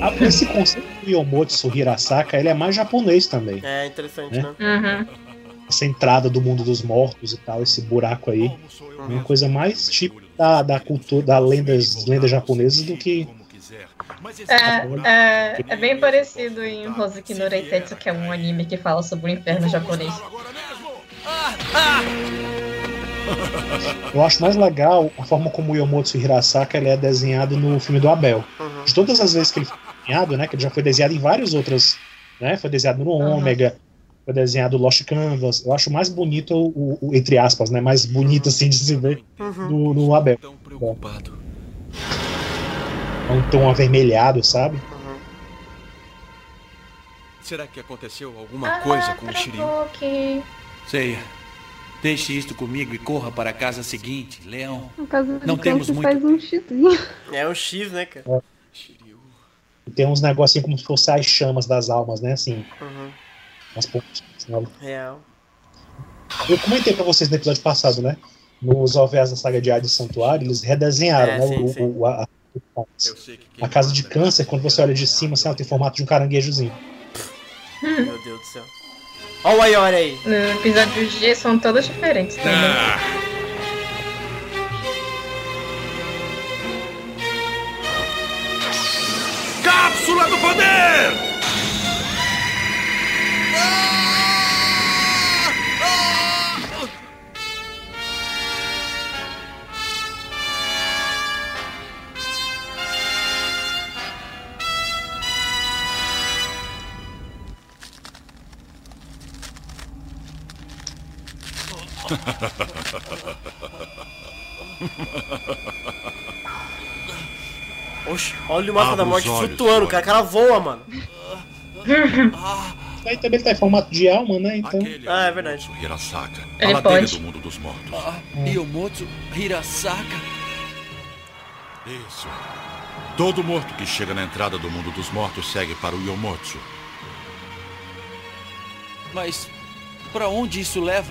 Ah, esse conceito do Yomotsu Hirasaka, ele é mais japonês também. É interessante, É. né? Uhum. Essa entrada do mundo dos mortos e tal, esse buraco aí. É uma coisa mais tipo da, da cultura, da lendas, lendas japonesas do que. É, é, é bem parecido em Hoseki no Reitetsu, que é um anime que fala sobre o inferno japonês. Eu acho mais legal a forma como o Yomotsu Hirasaka ele é desenhado no filme do Abel. Uhum. De todas as vezes que ele foi desenhado, né? Que ele já foi desenhado em várias outras. Né, foi desenhado no Uhum. Foi desenhado Lost Canvas. Eu acho mais bonito, o, o- entre aspas, né? Mais bonito assim de se ver Uhum. no, no Abel. Tão preocupado. É um tom avermelhado, sabe? Uhum. Será que aconteceu alguma coisa com o Shiryu? Ok. Seiya, deixe isto comigo e corra para a casa seguinte, Leão. Não temos muito- faz um xizinho. É um X, né, cara? Shiryu. E tem uns negocinhos como se fossem as chamas das almas, né? Assim, Uhum. As pontinhas. né? Real. Eu comentei pra vocês no episódio passado, né? Nos OVAs da saga de Hades Santuário, eles redesenharam, É, né? sim, o- sim. o- a, a casa de manda câncer, é quando você olha de cima, assim, ela tem formato de um caranguejozinho. Meu Deus do céu. Ó o Ayori aí. No episódio G são todos diferentes também. Ah, Cápsula do poder! Oxe, olha o mapa Abra da morte olhos, flutuando, cara. O cara voa, mano. Aí também tá em formato de alma, né? Então. Aquele Ah, é verdade. Hirasaka, Ele a ladeira pode. do mundo dos mortos. Ah, Yomotsu Hirasaka. Isso. Todo morto que chega na entrada do mundo dos mortos segue para o Yomotsu. Mas pra onde isso leva?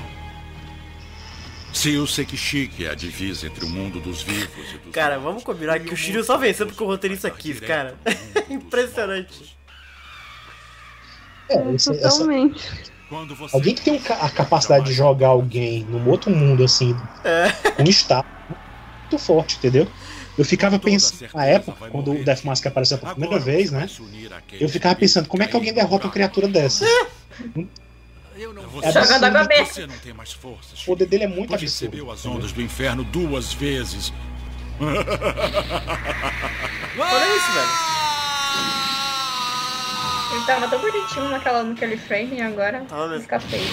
Se o Sekishiki é a divisa entre o mundo dos vivos e dos Cara, vamos combinar que o Shiryu só venceu porque o roteirista quis, cara. Impressionante. É, esse- essa- Totalmente. Quando você alguém que tem um ca- a capacidade de jogar alguém num outro mundo, assim, É. com estado muito forte, entendeu? Eu ficava pensando, na época, quando o. Death Mask apareceu pela primeira vez, né? Eu ficava que pensando, como é que alguém derrota uma criatura dessas? Eu não Você, É Jogando água benta. você não tem mais forças. O poder dele é muito absurdo. recebeu as ondas do inferno duas vezes. Olha isso, velho. Ele tava tão bonitinho naquela, naquele frame e agora mesmo. fica feio.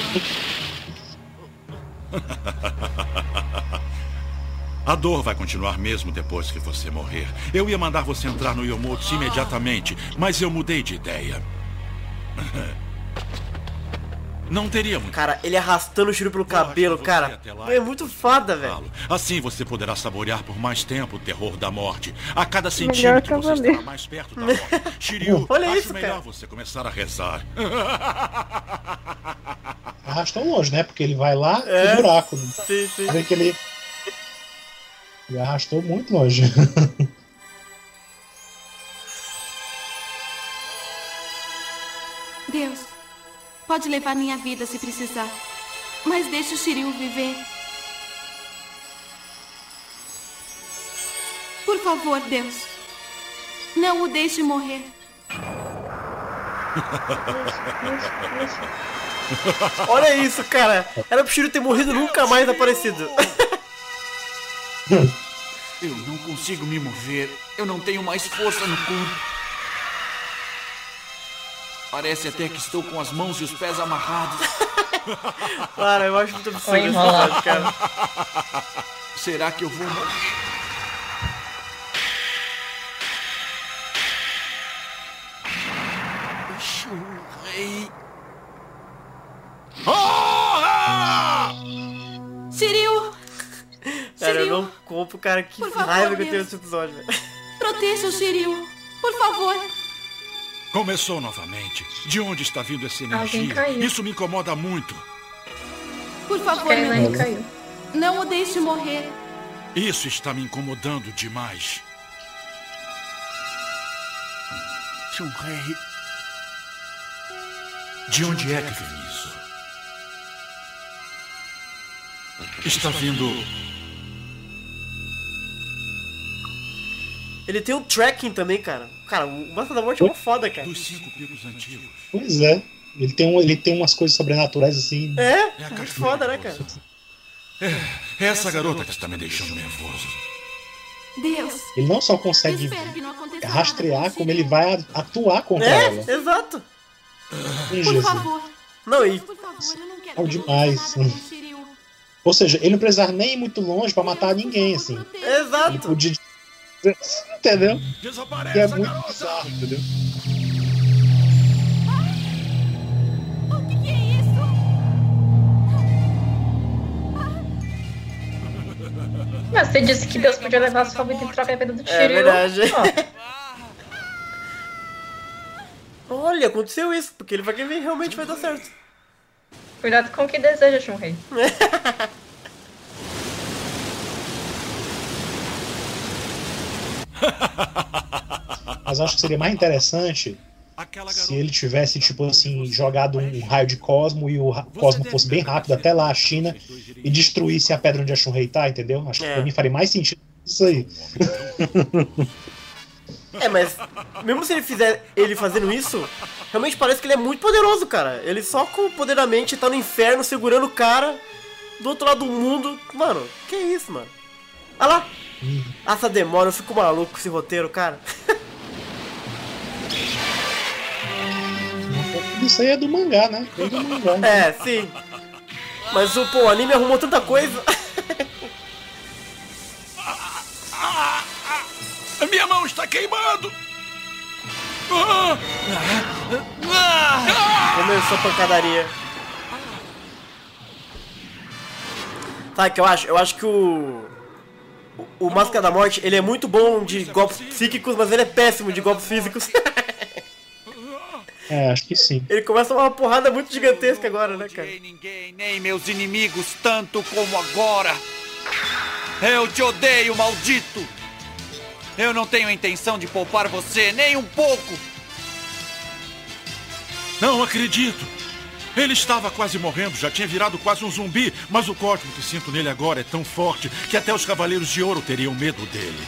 A dor vai continuar mesmo depois que você morrer. Eu ia mandar você entrar no Yomotsu imediatamente, mas eu mudei de ideia. Não teria muito. Cara, ele arrastando o Shiryu pelo cabelo, cara. É muito foda, velho. Assim você poderá saborear por mais tempo o terror da morte. A cada Melhor centímetro você cavaleiro. estará mais perto da morte. Shiryu, Olha acho isso, melhor cara. você começar a rezar. Arrastou longe, né? Porque ele vai lá É. no buraco. Sim, sim. Vê que ele. Ele arrastou muito longe. Deus, pode levar minha vida se precisar. Mas deixe o Shiryu viver. Por favor, Deus. Não o deixe morrer. Olha isso, cara. Era pro Shiryu ter morrido e nunca mais aparecido. Eu não consigo me mover. Eu não tenho mais força no corpo. Parece até que estou com as mãos e os pés amarrados. Cara, eu acho muito absurdo esse episódio, cara. Será que eu vou morrer? Shurei. Shiryu! Cara, eu não compro, cara. Que Por favor, raiva que eu tenho Deus. desse episódio, velho. proteja o Shiryu. Por favor. Começou novamente. De onde está vindo essa Alguém energia? caiu. Isso me incomoda muito. Por favor, meu Deus. caiu. Não o deixe morrer. Isso está me incomodando demais. Shunrei. De onde é que vem isso? Está vindo. Ele tem um tracking também, cara. Cara, o Massa da Morte é uma foda, cara. dos cinco picos antigos. pois é. Ele tem, um, ele tem umas coisas sobrenaturais assim. É, É muito foda, né, cara? força. É essa garota que está me deixando nervoso. Deus, Ele não só consegue não rastrear, nada como ele vai atuar contra ela. É, exato. Por Jesus. favor. Não, e Por favor, eu não quero Bom que demais. Ou seja, ele não precisava nem ir muito longe pra matar ninguém, assim. Ele exato. podia. Entendeu? Desaparece, Que é muito garota! bizarro, entendeu? Que, que é? Mas você disse que Deus podia levar a sua vida em troca da vida do Shiryu. É verdade. Ó, Olha, aconteceu isso, porque ele vai querer realmente vai dar certo. cuidado com o que deseja, Shunrei. Mas eu acho que seria mais interessante se ele tivesse, tipo assim, jogado um raio de Cosmo e o Cosmo fosse bem rápido até lá a China e destruísse a pedra onde a Shunrei tá, entendeu? Acho que É. pra mim faria mais sentido isso aí. É, mas mesmo se ele fizer ele fazendo isso, realmente parece que ele é muito poderoso, cara. Ele só com o poder da mente tá no inferno segurando o cara do outro lado do mundo. Mano, que isso, mano? Olha lá. Essa demora, eu fico maluco com esse roteiro, cara. Isso aí é do mangá, né? Vem do mangá. É, sim. Mas o, pô, o anime arrumou tanta coisa. A minha mão está queimando! Começou a pancadaria. Sabe o que eu acho? Eu acho que o. O, Máscara da Morte, ele é muito bom de golpes psíquicos, mas ele é péssimo de golpes físicos. É, acho que sim. ele começa uma porrada muito gigantesca agora, né, cara? ninguém, nem meus inimigos, tanto como agora. Eu te odeio, maldito! Eu não tenho intenção de poupar você, nem um pouco! Não acredito! Ele estava quase morrendo, já tinha virado quase um zumbi, mas o código que sinto nele agora é tão forte que até os Cavaleiros de Ouro teriam medo dele.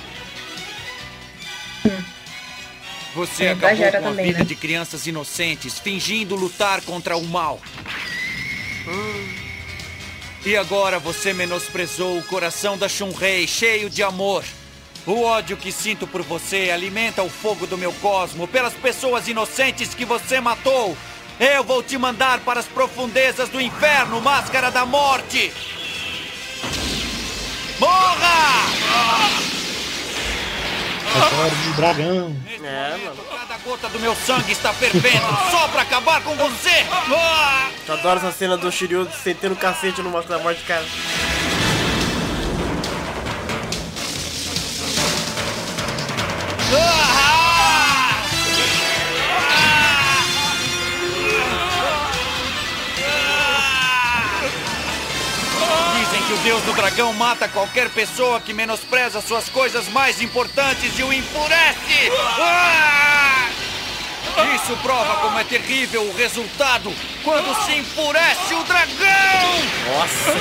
Você É, acabou com a também, vida né? de crianças inocentes, fingindo lutar contra o mal. E agora você menosprezou o coração da Shunrei, cheio de amor. O ódio que sinto por você alimenta o fogo do meu cosmo pelas pessoas inocentes que você matou. Eu vou te mandar para as profundezas do inferno, Máscara da Morte! Morra! Meteoro de dragão. É, mano. Cada gota do meu sangue está fervendo só para acabar com você! Ah! Eu adoro essa cena do Shiryu sentando o cacete no Máscara da Morte, cara. Dizem que o deus do dragão mata qualquer pessoa que menospreza suas coisas mais importantes e o enfurece! Ah! Isso prova como é terrível o resultado quando se enfurece o dragão! Nossa.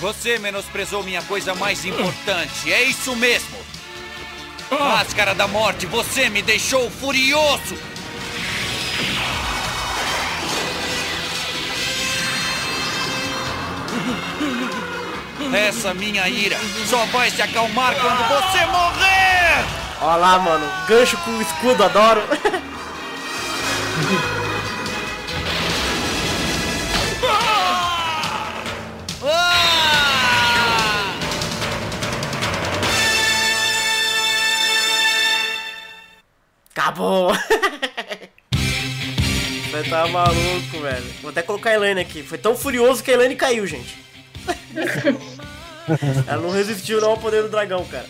Você menosprezou minha coisa mais importante, é isso mesmo! Máscara da Morte, você me deixou furioso! Essa minha ira só vai se acalmar quando você morrer! Olha lá, mano. Gancho com escudo, adoro. Acabou. Você tá maluco, velho. Vou até colocar a Elaine aqui. Foi tão furioso que a Elaine caiu, gente. Ela não resistiu não ao poder do dragão, cara.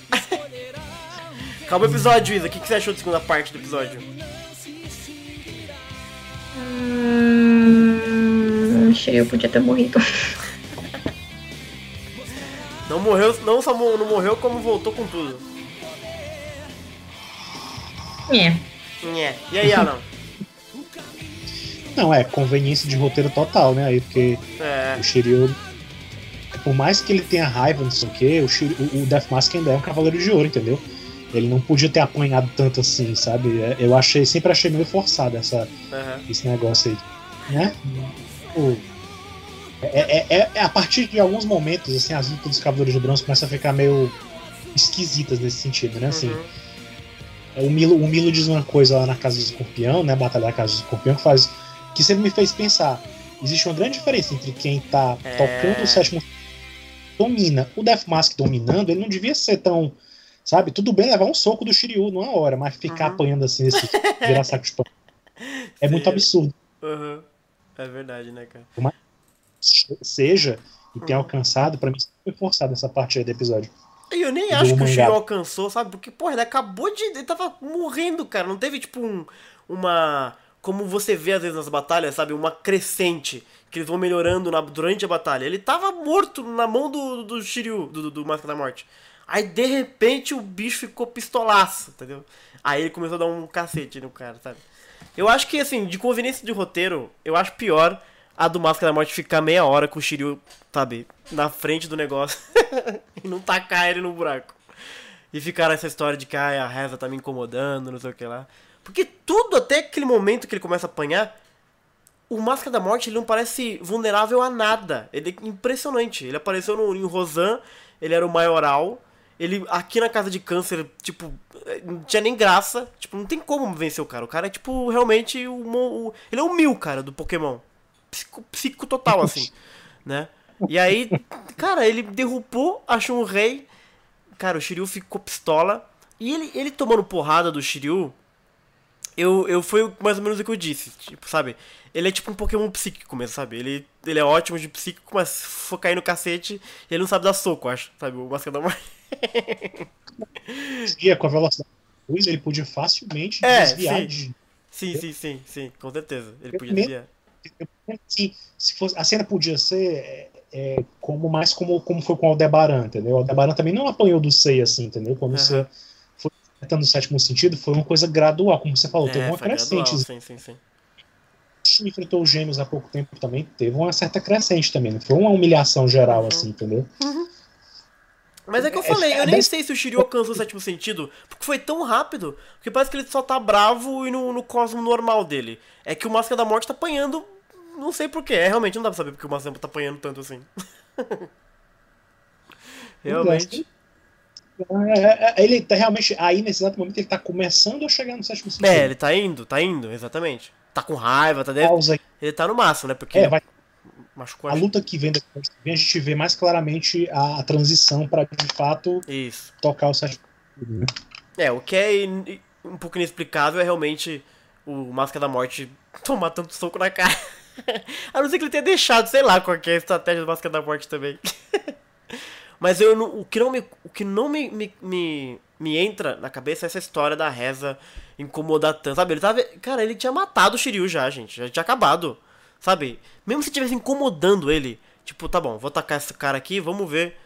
Acabou o episódio, Isa. O que que você achou da segunda parte do episódio? Hum, Shiryu podia ter morrido. Não morreu, não só não morreu, como voltou com tudo. É. É. E aí, Alan? Não, é conveniência de roteiro total, né? Aí, porque É. o Shiryu, por mais que ele tenha raiva, não sei o que, o, o Death Mask ainda é um cavaleiro de ouro, entendeu? Ele não podia ter apanhado tanto assim, sabe? É, Eu achei, sempre achei meio forçado essa, Aham. esse negócio aí, né? O- é, é- é- é a partir de alguns momentos, assim, as lutas dos Cavaleiros de Bronze começam a ficar meio esquisitas nesse sentido, né? Assim, Uhum. o Milo, o Milo diz uma coisa lá na Casa do Escorpião, né? Batalha da Casa do Escorpião, que faz. que sempre me fez pensar. Existe uma grande diferença entre quem tá É. tocando o sétimo domina. O Death Mask dominando, ele não devia ser tão. Sabe? Tudo bem levar um soco do Shiryu numa hora, mas ficar Uhum. apanhando assim, esse, virar saco de pano. É muito Sim. absurdo. Uhum. É verdade, né, cara? Seja e tenha alcançado, pra mim foi forçado essa parte aí do episódio. E eu nem acho que o. Shiryu alcançou, sabe? Porque, porra, ele acabou de. Ele tava morrendo, cara. Não teve, tipo, um, uma. Como você vê às vezes nas batalhas, sabe? Uma crescente. Que eles vão melhorando na- durante a batalha. Ele tava morto na mão do, do Shiryu, do, do, do Máscara da Morte. Aí, de repente, o bicho ficou pistolaço, entendeu? Aí ele começou a dar um cacete no cara, sabe? Eu acho que, assim, de conveniência de roteiro, eu acho pior a do Máscara da Morte ficar meia hora com o Shiryu, sabe, na frente do negócio e não tacar ele no buraco. E ficar essa história de que ai, a reza tá me incomodando, não sei o que lá. Porque tudo, até aquele momento que ele começa a apanhar, o Máscara da Morte ele não parece vulnerável a nada. Ele é impressionante. Ele apareceu no, em Rosan, ele era o maioral. Ele, aqui na casa de câncer, tipo, eh, não tinha nem graça. Tipo, não tem como vencer o cara. O cara é, tipo, realmente o, o- Ele é o Mil, cara, do Pokémon. psico, psico total, assim, né? E aí, cara, ele derrubou a Shun-Rei. Cara, o Shiryu ficou pistola. E ele, ele tomando porrada do Shiryu, eu, eu foi mais ou menos o que eu disse, tipo, sabe? Ele é tipo um Pokémon psíquico mesmo, sabe? Ele, ele é ótimo de psíquico, mas se for cair no cacete, ele não sabe dar soco, acho, sabe? O Morte. E com a velocidade da luz, ele podia facilmente É, desviar sim. de. Sim, sim, sim, sim, com certeza. Ele podia Mesmo- desviar. Assim, se fosse, a cena podia ser é, é, como mais como, como foi com o Aldebaran, entendeu? O Aldebaran também não apanhou do Sei assim, entendeu? Quando Aham. você foi tentando o sétimo sentido, foi uma coisa gradual, como você falou, teve É, uma foi gradual, crescente. sim, sim, sim. Enfrentou os gêmeos há pouco tempo também, teve uma certa crescente também, não foi uma humilhação geral, Uhum. assim, entendeu? Mas é que eu É, falei, é, eu nem deve- sei se o Shiryu alcançou o sétimo sentido, porque foi tão rápido, que parece que ele só tá bravo e no, no cosmo normal dele. É que o Máscara da Morte tá apanhando, não sei porquê, é realmente não dá pra saber porque o Máscara tá apanhando tanto assim. realmente. É, é, ele tá realmente, aí nesse exato momento, ele tá começando a chegar no sétimo sentido. É, ele tá indo, tá indo, exatamente. Tá com raiva, tá deve... Pausa. Ele tá no máximo, né? Porque É, vai, machucou a luta que vem a gente vê mais claramente a, a transição pra de fato Isso. tocar o sétimo sentido. né? É, o que é um pouco inexplicável é realmente o Máscara da Morte tomar tanto soco na cara. a não ser que ele tenha deixado, sei lá, qual que é a estratégia do Máscara da Morte também. Mas eu não- o que não me, o que não me, me, me, me entra na cabeça é essa história da reza incomodar tanto. Sabe, ele tava. Cara, ele tinha matado o Shiryu já, gente. Já tinha acabado. Sabe? Mesmo se tivesse incomodando ele, tipo, tá bom, vou atacar esse cara aqui, vamos ver.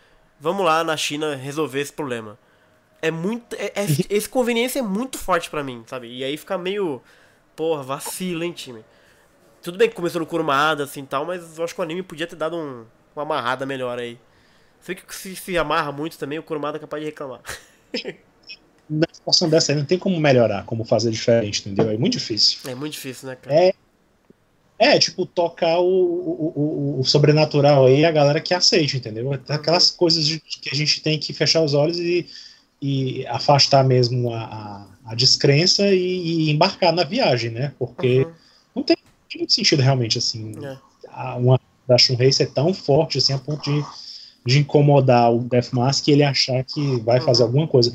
Vamos lá na China resolver esse problema. É muito. É, é- esse conveniência é muito forte pra mim, sabe? E aí fica meio. Porra, vacilo, hein, time? Tudo bem que começou no Kurumada, assim tal, mas eu acho que o anime podia ter dado um, uma amarrada melhor aí. Sei que se, se amarra muito também, o Kurumada é capaz de reclamar. Na situação dessa aí não tem como melhorar, como fazer diferente, entendeu? É muito difícil. É muito difícil, né, cara? É, é tipo, tocar o, o, o, o sobrenatural aí, a galera que aceite, entendeu? Aquelas coisas de- que a gente tem que fechar os olhos e, e afastar mesmo a, a, a descrença e, e embarcar na viagem, né? Porque Uhum. não tem muito sentido realmente, assim, É. a- uma da Shunrei ser tão forte, assim, a ponto de, de incomodar o Death Mask e ele achar que vai fazer Uhum. alguma coisa.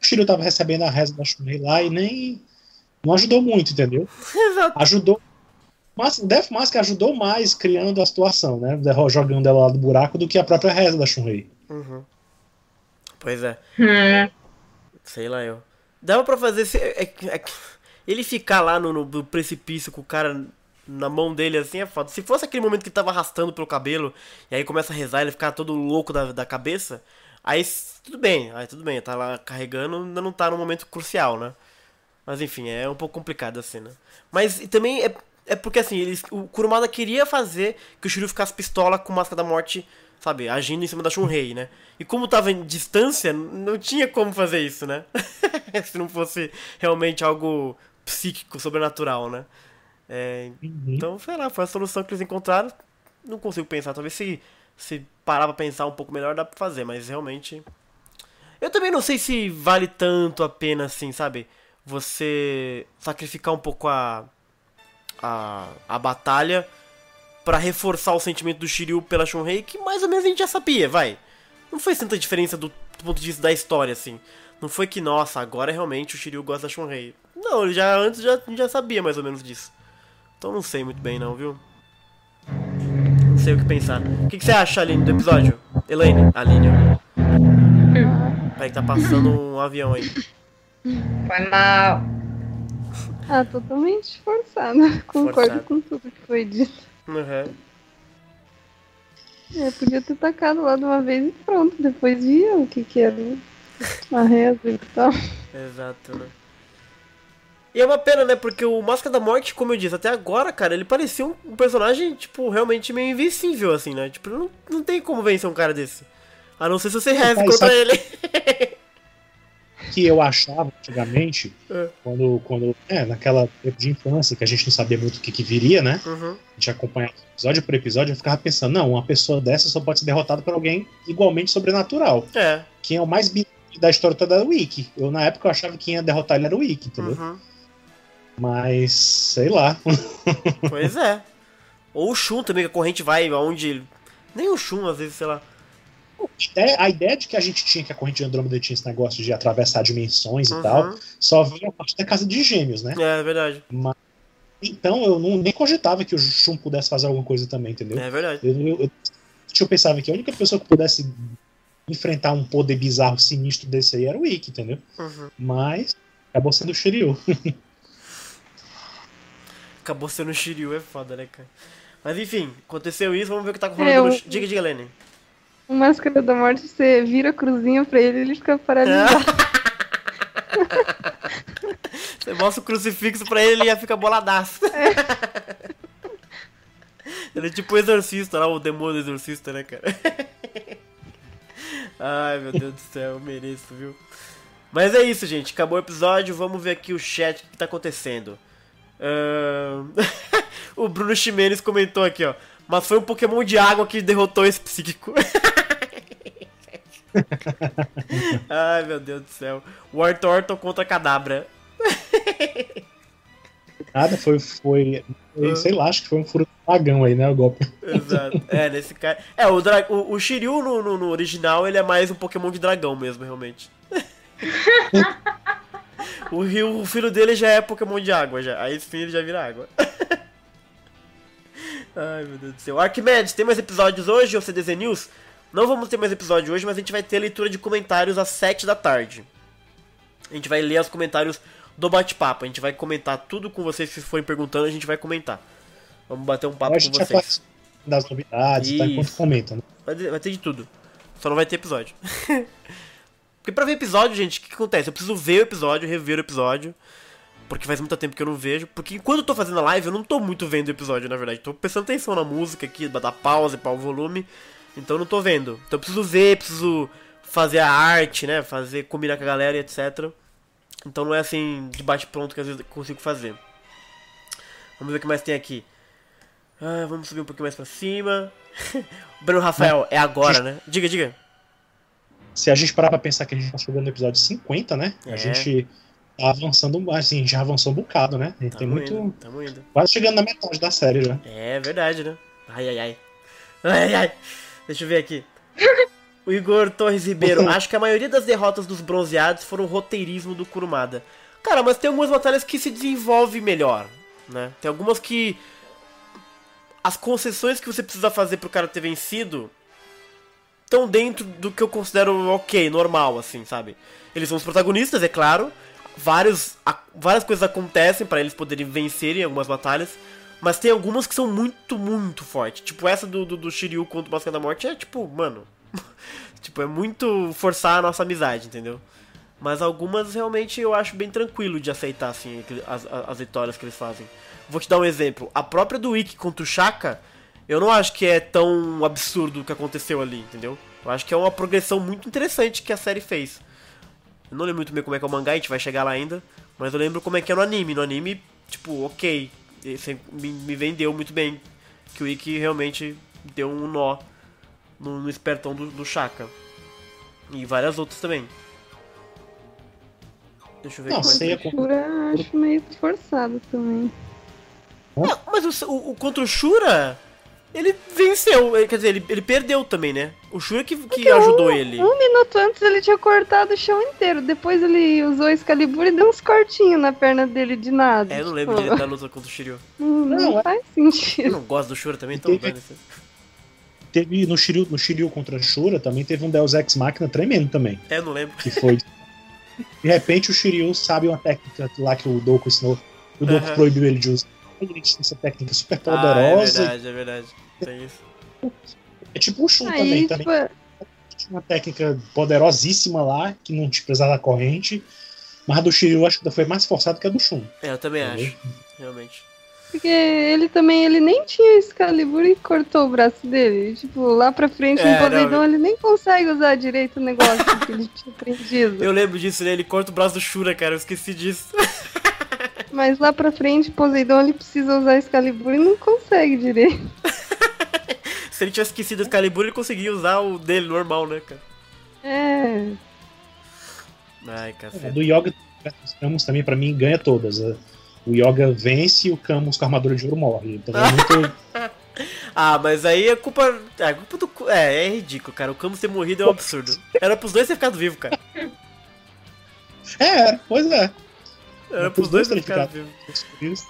O Shiryu tava recebendo a reza da Shunrei lá e nem... Não ajudou muito, entendeu? Exato. ajudou. Mas o Death Mask ajudou mais criando a situação, né? Jogando ela lá do buraco do que a própria reza da Shunrei. Uhum. Pois é. Hum, Sei lá eu. Dava pra fazer. se- é é que ele ficar lá no, no precipício com o cara na mão dele assim é foda. Se fosse aquele momento que ele tava arrastando pelo cabelo e aí começa a rezar ele ficar todo louco da, da cabeça, aí tudo bem, aí tudo bem, tá lá carregando, ainda não tá no momento crucial, né? Mas enfim, é um pouco complicado a cena. Mas também é, é porque assim, eles, o Kurumada queria fazer que o Shiryu ficasse pistola com Máscara da Morte, sabe, agindo em cima da Shunrei, né? E como tava em distância, não tinha como fazer isso, né? Se não fosse realmente algo psíquico, sobrenatural, né? É, então, sei lá, foi a solução que eles encontraram. Não consigo pensar, talvez se, se parar pra pensar um pouco melhor dá pra fazer, mas realmente. Eu também não sei se vale tanto a pena assim, sabe? Você sacrificar um pouco a. a, a batalha pra reforçar o sentimento do Shiryu pela Shunrei, que mais ou menos a gente já sabia, vai. Não fez tanta diferença do, do ponto de vista da história, assim. Não foi que, nossa, agora realmente o Shiryu gosta da Shunrei. Não, ele já antes já, já sabia mais ou menos disso. Então não sei muito bem não, viu? Não sei o que pensar. O que, que você acha, Aline, do episódio? Elaine, Aline. Peraí que tá passando um avião aí. foi mal. Ah, totalmente forçada. Concordo Forçado. com tudo que foi dito. Uhum. É, podia ter tacado lá de uma vez e pronto. Depois via o que que era a reza e tal. Exato, né? E é uma pena, né? Porque o Máscara da Morte, como eu disse, até agora, cara, ele parecia um, um personagem, tipo, realmente meio invencível, assim, né? Tipo, não, não tem como vencer um cara desse. A não ser se você Mas contra sabe- ele. Que eu achava antigamente, É. quando, quando. É, naquela tempo de infância, que a gente não sabia muito o que, que viria, né? Uhum. A gente acompanhava episódio por episódio, eu ficava pensando, não, uma pessoa dessa só pode ser derrotada por alguém igualmente sobrenatural. É. Quem é o mais da história toda era o Wiki. Eu, na época, eu achava que quem ia derrotar ele era o Wiki, entendeu? Uhum. Mas, sei lá. Pois é. Ou o Shun também, que a corrente vai aonde. Nem o Shun, às vezes, sei lá. A ideia de que a gente tinha que a corrente de Andrômeda tinha esse negócio de atravessar dimensões Uhum. e tal, só veio a partir da casa de gêmeos, né? É, é verdade. Mas- então eu não, nem cogitava que o Shun pudesse fazer alguma coisa também, entendeu? É verdade. Eu, eu, eu, eu pensava que a única pessoa que pudesse enfrentar um poder bizarro, sinistro desse aí era o Ikki, entendeu? Uhum. Mas acabou sendo o Shiryu. Acabou sendo o Shiryu, é foda, né, cara? Mas enfim, aconteceu isso, vamos ver o que tá rolando É, no. o- Diga, diga, Lenny. O Máscara da Morte, você vira a cruzinha pra ele ele fica paralisado. Você mostra o crucifixo pra ele e ele ia ficar boladaço. Ele é tipo o exorcista lá, o demônio exorcista, né, cara? Ai, meu Deus do céu, eu mereço, viu? Mas é isso, gente. Acabou o episódio. Vamos ver aqui o chat, o que tá acontecendo. Ahn, o Bruno Ximenes comentou aqui, ó. Mas foi um Pokémon de água que derrotou esse psíquico. Ai, meu Deus do céu. War Turtle contra Cadabra. Nada, foi, foi, foi, sei lá, acho que foi um furo do dragão aí, né, o golpe. Exato. É, nesse cara. É, o, dra... o, o Shiryu no, no, no original ele é mais um Pokémon de dragão mesmo, realmente. O, Ryu, o filho dele já é Pokémon de água, já. Aí sim ele já vira água. Ai, meu Deus do céu. Arquimedes, tem mais episódios hoje ou CDZ News? Não vamos ter mais episódio hoje, mas a gente vai ter leitura de comentários às 7 da tarde. A gente vai ler os comentários do bate-papo. A gente vai comentar tudo com vocês que forem perguntando, a gente vai comentar. Vamos bater um papo com vocês. faz das novidades e tal, enquanto Isso. comenta, né? Vai ter de tudo. Só não vai ter episódio. porque pra ver episódio, gente, o que, que acontece? Eu preciso ver o episódio, rever o episódio. Porque faz muito tempo que eu não vejo. Porque enquanto eu tô fazendo a live, eu não tô muito vendo o episódio, na verdade. Tô prestando atenção na música aqui, dar pausa para o volume. Então eu não tô vendo. Então eu preciso ver, preciso fazer a arte, né? Fazer, combinar com a galera e etc. Então não é assim, de bate-pronto que às vezes eu consigo fazer. Vamos ver o que mais tem aqui. Ah, vamos subir um pouquinho mais pra cima. Bruno Rafael, é agora, né? Diga, diga. Se a gente parar pra pensar que a gente tá chegando no episódio 50, né? É. A gente tá avançando, assim, já avançou um bocado, né? A gente tem Tamo muito. indo, tamo indo. Quase chegando na metade da série já. É verdade, né? Ai, ai, ai. Ai, ai. Deixa eu ver aqui. O Igor Torres Ribeiro. Acho que a maioria das derrotas dos bronzeados foram roteirismo do Kurumada. Cara, mas tem algumas batalhas que se desenvolve melhor, né? Tem algumas que. As concessões que você precisa fazer pro cara ter vencido estão dentro do que eu considero ok, normal, assim, sabe? Eles são os protagonistas, é claro. Vários, a- várias coisas acontecem pra eles poderem vencer em algumas batalhas. Mas tem algumas que são muito, muito fortes. Tipo, essa do, do, do Shiryu contra o Máscara da Morte é tipo, mano. tipo, é muito forçar a nossa amizade, entendeu? Mas algumas realmente eu acho bem tranquilo de aceitar, assim, as, as, as vitórias que eles fazem. Vou te dar um exemplo. A própria do Ikki contra o Shaka, eu não acho que é tão absurdo o que aconteceu ali, entendeu? Eu acho que é uma progressão muito interessante que a série fez. Eu não lembro muito bem como é que é o mangá, a gente vai chegar lá ainda. Mas eu lembro como é que é no anime. No anime, tipo, ok. Esse me, me vendeu muito bem. Que o Ikki realmente deu um nó no, no espertão do, do Shaka. E várias outras também. Deixa eu ver Não, sei, é com- Shura acho meio forçado também. Não, mas o, o, o contra o Shura, ele venceu. Quer dizer, ele, ele perdeu também, né? O Shura que, que ajudou ele. Um minuto antes ele tinha cortado o chão inteiro. Depois ele usou Excalibur e deu uns cortinhos na perna dele de nada. É, eu não lembro Tipo, da luta contra o Shiryu. Não, não Não, é- faz Eu sentido. não gosto do Shura também, então Teve- dane-se. Teve no Shiryu, no Shiryu contra a Shura também teve um Deus Ex Machina tremendo também. É, eu não lembro. Que foi. De repente o Shiryu sabe uma técnica lá que o Doku ensinou. O Doku Aham. proibiu ele de usar. Ele tinha essa técnica super Ah, é poderosa. verdade, é verdade. Tem isso. é tipo o Shun Aí, também, tipo, também. Tinha uma técnica poderosíssima lá, que não te precisava da corrente. Mas a do Shiryu acho que foi mais forçada que a do Shun. É, eu também Entendeu? acho. Realmente. porque ele também, ele nem tinha Excalibur e cortou o braço dele. Tipo, lá pra frente, É, no Poseidon, não. ele nem consegue usar direito o negócio que ele tinha aprendido. Eu lembro disso, né? Ele corta o braço do Shura, cara. Eu esqueci disso. Mas lá pra frente, Poseidon, ele precisa usar Excalibur e não consegue direito. Se ele tivesse esquecido o Excalibur, ele conseguia usar o dele normal, né, cara? É. Ai, cacete. do Yoga versus Camus também, pra mim, ganha todas. A- O Yoga vence e o Camus com a armadura de ouro morre. Então é muito. Ah, mas aí a culpa. A culpa do. É, é ridículo, cara. O Camus ter morrido é um absurdo. Era pros dois ter ficado vivo, cara. É, pois é. Era pros dois ter ficado ficado. vivo.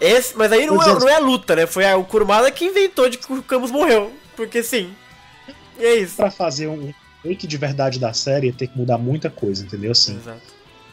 Esse, mas aí não é, não é a luta, né? Foi a, o Kurumada que inventou de que o Camus morreu. Porque sim. E é isso. Pra fazer um fake de verdade da série, tem que mudar muita coisa, entendeu? Assim, Exato.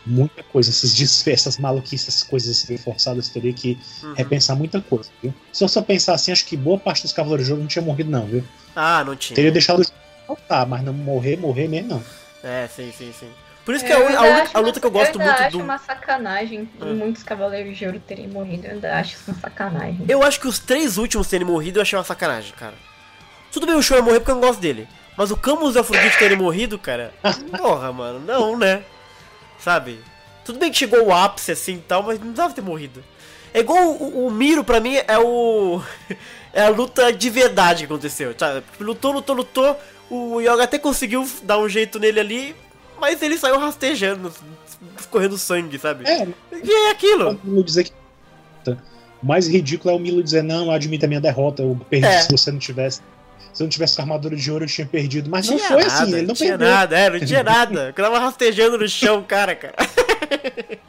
muita coisa. Esses desfechos, essas maluquices, essas coisas assim, forçadas, teria que Uhum. repensar muita coisa, viu? Se eu só pensar assim, acho que boa parte dos Cavaleiros de Jogo não tinha morrido, não, viu? Ah, não tinha. Teria deixado voltar, mas não morrer, morrer mesmo, não. É, sim, sim, sim. Por isso que Eu a, a luta, acho a luta que eu gosto eu muito acho do. uma sacanagem Ah. muitos Cavaleiros de Ouro terem morrido. Eu ainda acho isso uma sacanagem. Eu acho que os três últimos terem morrido eu achei uma sacanagem, cara. Tudo bem o Show ia morrer porque eu não gosto dele. Mas o Camus e o Afrodite terem morrido, cara. Porra, mano, não, né? Sabe? Tudo bem que chegou o ápice assim e tal, mas não dava ter morrido. É igual o, o Miro, pra mim, é o. É a luta de verdade que aconteceu. Sabe? Lutou, lutou, lutou. O Yoga até conseguiu dar um jeito nele ali, mas ele saiu rastejando, escorrendo sangue, sabe? É, E é aquilo. o Milo dizer que. O mais ridículo é o Milo dizer, não, admita a minha derrota, eu perdi É. se você não tivesse. Se eu não tivesse com a armadura de ouro, eu tinha perdido. Mas não Tinha foi nada, assim, ele não tinha perdeu. nada, é, não tinha nada. Eu tava rastejando no chão, cara, cara.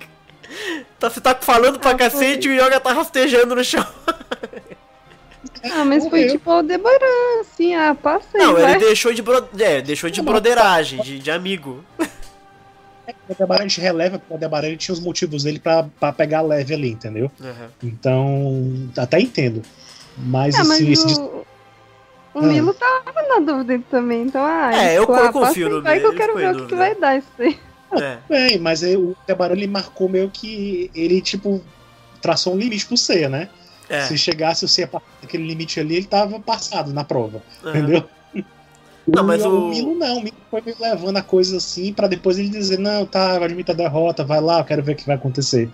Tá, você tá falando pra Ah, cacete e o Yoga tá rastejando no chão. Ah, mas foi tipo o Aldebaran, assim, ah, passa aí, Não, vai. ele deixou de, bro... é, deixou de broderagem, de, de amigo. O Aldebaran a gente releva, porque o Aldebaran tinha os motivos dele pra, pra pegar leve ali, entendeu? Uhum. Então, até entendo. Mas, Ah, mas assim, esse dis- o, o Ah. Milo tava na dúvida também, então, ah, É, eu- eu ah, confio no vai que Milo, eu quero ver o que, que vai dar isso aí. É. Bem, mas aí o Aldebaran ele marcou meio que. Ele, tipo, traçou um limite pro Ceia, né? É. Se chegasse o passar aquele limite ali, ele tava passado na prova, Uhum. entendeu? Não, mas o- Milo não, o Milo foi meio levando a coisa assim pra depois ele dizer, não, tá, admita a derrota, vai lá, eu quero ver o que vai acontecer.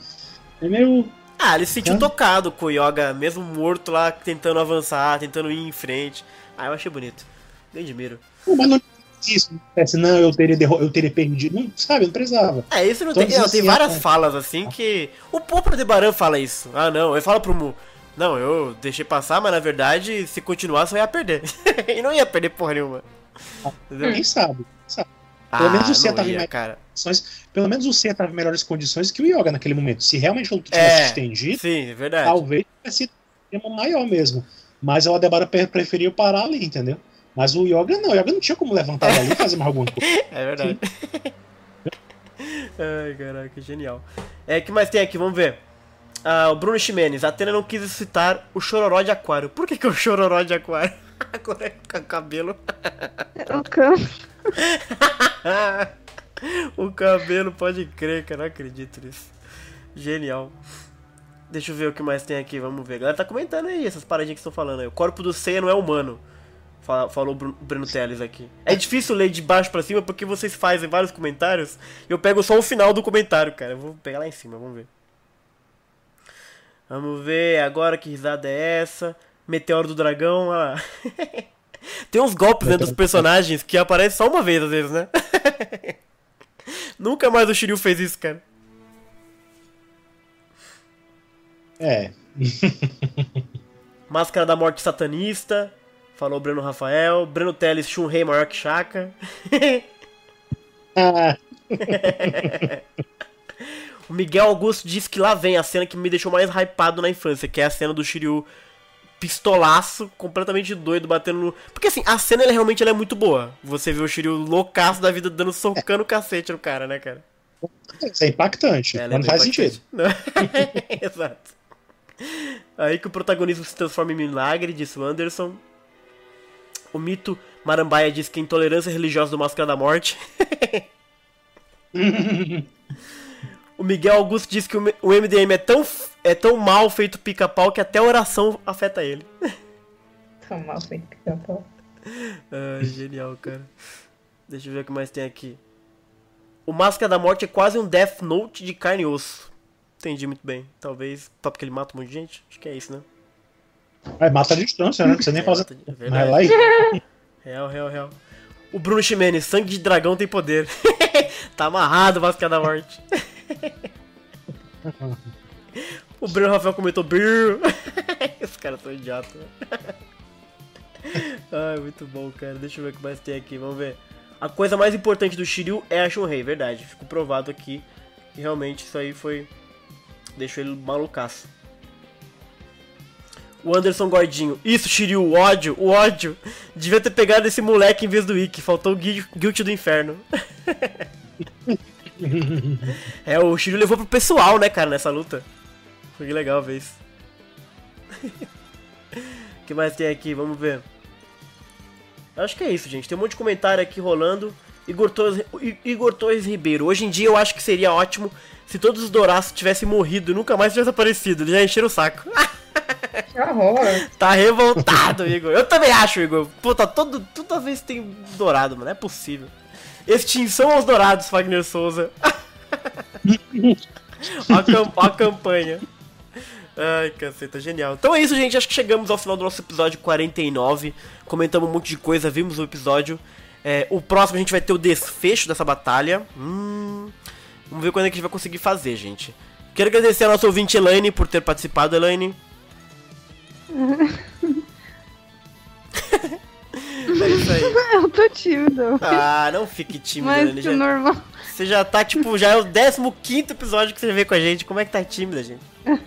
É meio. Ah, ele se sentiu Hã? tocado com o Yoga, mesmo morto lá, tentando avançar, tentando ir em frente. Ah, eu achei bonito. Nem admiro. Pô, Mas não isso, não não, eu teria, eu teria perdido. Não, sabe, não precisava. É, isso não Então, tem. Não, tem assim, várias é- falas assim que. O próprio Debaran fala isso. Ah, não, ele fala pro Mu. Não, eu deixei passar, mas na verdade, se continuar, só ia perder. e não ia perder porra nenhuma. Entendeu? Quem sabe? sabe? Pelo Ah, menos o não tava em ia, mais cara. condições. Pelo menos o tava em melhores condições que o Yoga naquele momento. Se realmente a luta tivesse É, estendido, sim, é verdade. talvez tivesse sido um tema maior mesmo. Mas o Aldebaran pre- preferiu parar ali, entendeu? Mas o Yoga não, o Yoga não tinha como levantar dali e fazer mais alguma coisa. É verdade. Ai, caraca, genial. É, o que mais tem aqui? Vamos ver. Ah, o Bruno Ximenes. A Atena não quis citar o chororó de aquário. Por que, que é o chororó de aquário? Agora é com cabelo. O campo. o cabelo, pode crer, cara. Não acredito nisso. Genial. Deixa eu ver o que mais tem aqui, vamos ver. A galera tá comentando aí essas paradinhas que estão falando aí. O corpo do Seiya não é humano. Fala- Falou o Bru- Breno Teles aqui. É difícil ler de baixo pra cima porque vocês fazem vários comentários. E eu pego só o final do comentário, cara. Eu vou pegar lá em cima, vamos ver. Vamos ver agora que risada é essa. Meteoro do dragão, olha lá. Tem uns golpes dentro dos personagens que aparecem só uma vez às vezes, né? Nunca mais o Shiryu fez isso, cara. É. Máscara da Morte Satanista. Falou Breno Rafael. Breno Teles, Shunrei maior que Shaka. Ah, O Miguel Augusto disse que lá vem a cena que me deixou mais hypado na infância, que é a cena do Shiryu pistolaço, completamente doido, batendo no... Porque assim, a cena ela, realmente ela é muito boa. Você vê o Shiryu loucaço da vida dando socando o cacete no cara, né, cara? isso é impactante. Ela é não faz impactante. sentido. Não. Exato. Aí que o protagonismo se transforma em milagre, disse o Anderson. O mito Marambaia diz que a intolerância religiosa do Máscara da Morte. o Miguel Augusto diz que o o MDM é tão, é tão mal feito pica-pau que até a oração afeta ele. Tão mal feito pica-pau. Ah, genial, cara. Deixa eu ver o que mais tem aqui. O Máscara da Morte é quase um Death Note de carne e osso. Entendi muito bem. Talvez só porque ele mata um monte de gente? Acho que é isso, né? Vai, mata a distância, né? Não precisa nem É, fazer. mata- é lá e. Real, real, real. O Bruno Ximenes, sangue de dragão tem poder. tá amarrado, Máscara da Morte. O Bruno Rafael comentou, Brrr. Esse cara são idiota. né? Ai, muito bom, cara. Deixa eu ver o que mais tem aqui. Vamos ver. A coisa mais importante do Shiryu é a Shunrei, verdade. Ficou provado aqui que realmente isso aí foi. Deixou ele malucaço. O Anderson Gordinho. Isso, Shiryu, o ódio, o ódio. Devia ter pegado esse moleque em vez do Ikki. Faltou o Gui- Guilt do Inferno. é, o Shiryu levou pro pessoal, né, cara, nessa luta. Foi legal ver isso. O que mais tem aqui? Vamos ver. Acho que é isso, gente. Tem um monte de comentário aqui rolando. Igor Torres, Igor Torres Ribeiro. Hoje em dia eu acho que seria ótimo se todos os Douraços tivessem morrido e nunca mais tivessem aparecido. Eles já encheram o saco. Que horror. Tá revoltado, Igor. Eu também acho, Igor. Puta, todo, toda vez tem dourado, mano. Não é possível. Extinção aos dourados, Fagner Souza. A, cam- ó a campanha. Ai, caceta, genial. Então é isso, gente. Acho que chegamos ao final do nosso episódio 49. Comentamos um monte de coisa, vimos o episódio. É, o próximo a gente vai ter o desfecho dessa batalha. Hum, vamos ver quando é que a gente vai conseguir fazer, gente. Quero agradecer a nossa ouvinte Elaine por ter participado, Elaine. É isso aí. Eu tô tímida. Ah, não fique tímida, Mas que Já- normal. Você já tá, tipo, já é o 15 episódio que você vê com a gente. Como é que tá tímida, gente?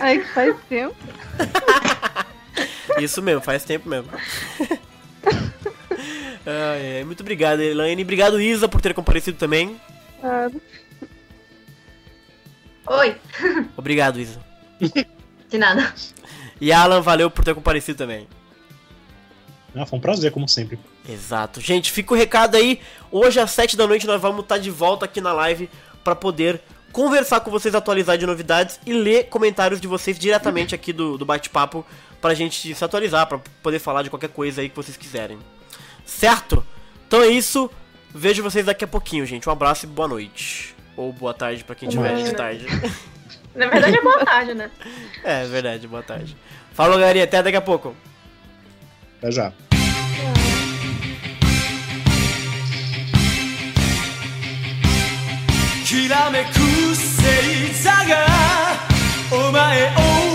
Aí que faz tempo. Isso mesmo, faz tempo mesmo. Ai, ai, muito obrigado, Elaine. Obrigado, Isa, por ter comparecido também. Ah, Oi. Obrigado, Isa. De nada. E Alan, valeu por ter comparecido também. Ah, foi um prazer, como sempre. Exato. Gente, fica o recado aí. Hoje às 7 da noite nós vamos estar de volta aqui na live pra poder conversar com vocês, atualizar de novidades e ler comentários de vocês diretamente aqui do, do bate-papo pra gente se atualizar, pra poder falar de qualquer coisa aí que vocês quiserem. Certo? Então é isso. Vejo vocês daqui a pouquinho, gente. Um abraço e boa noite. Ou boa tarde pra quem tiver de tarde. Na verdade é boa tarde, né? É verdade, boa tarde. Falou, galerinha. Até daqui a pouco. Até já. きらめく星座がお前を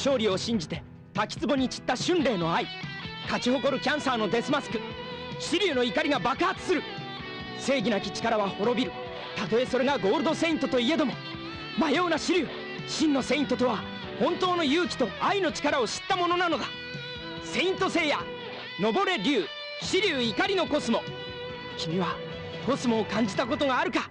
勝利を信じて滝壺に散った春麗の愛勝ち誇るキャンサーのデスマスク飛竜の怒りが爆発する。正義なき力は滅びる。たとえそれがゴールドセイントといえども迷うな飛竜真のセイントとは本当の勇気と愛の力を知ったものなのだ。セイントセイヤ登れ竜飛竜怒りのコスモ。君はコスモを感じたことがあるか？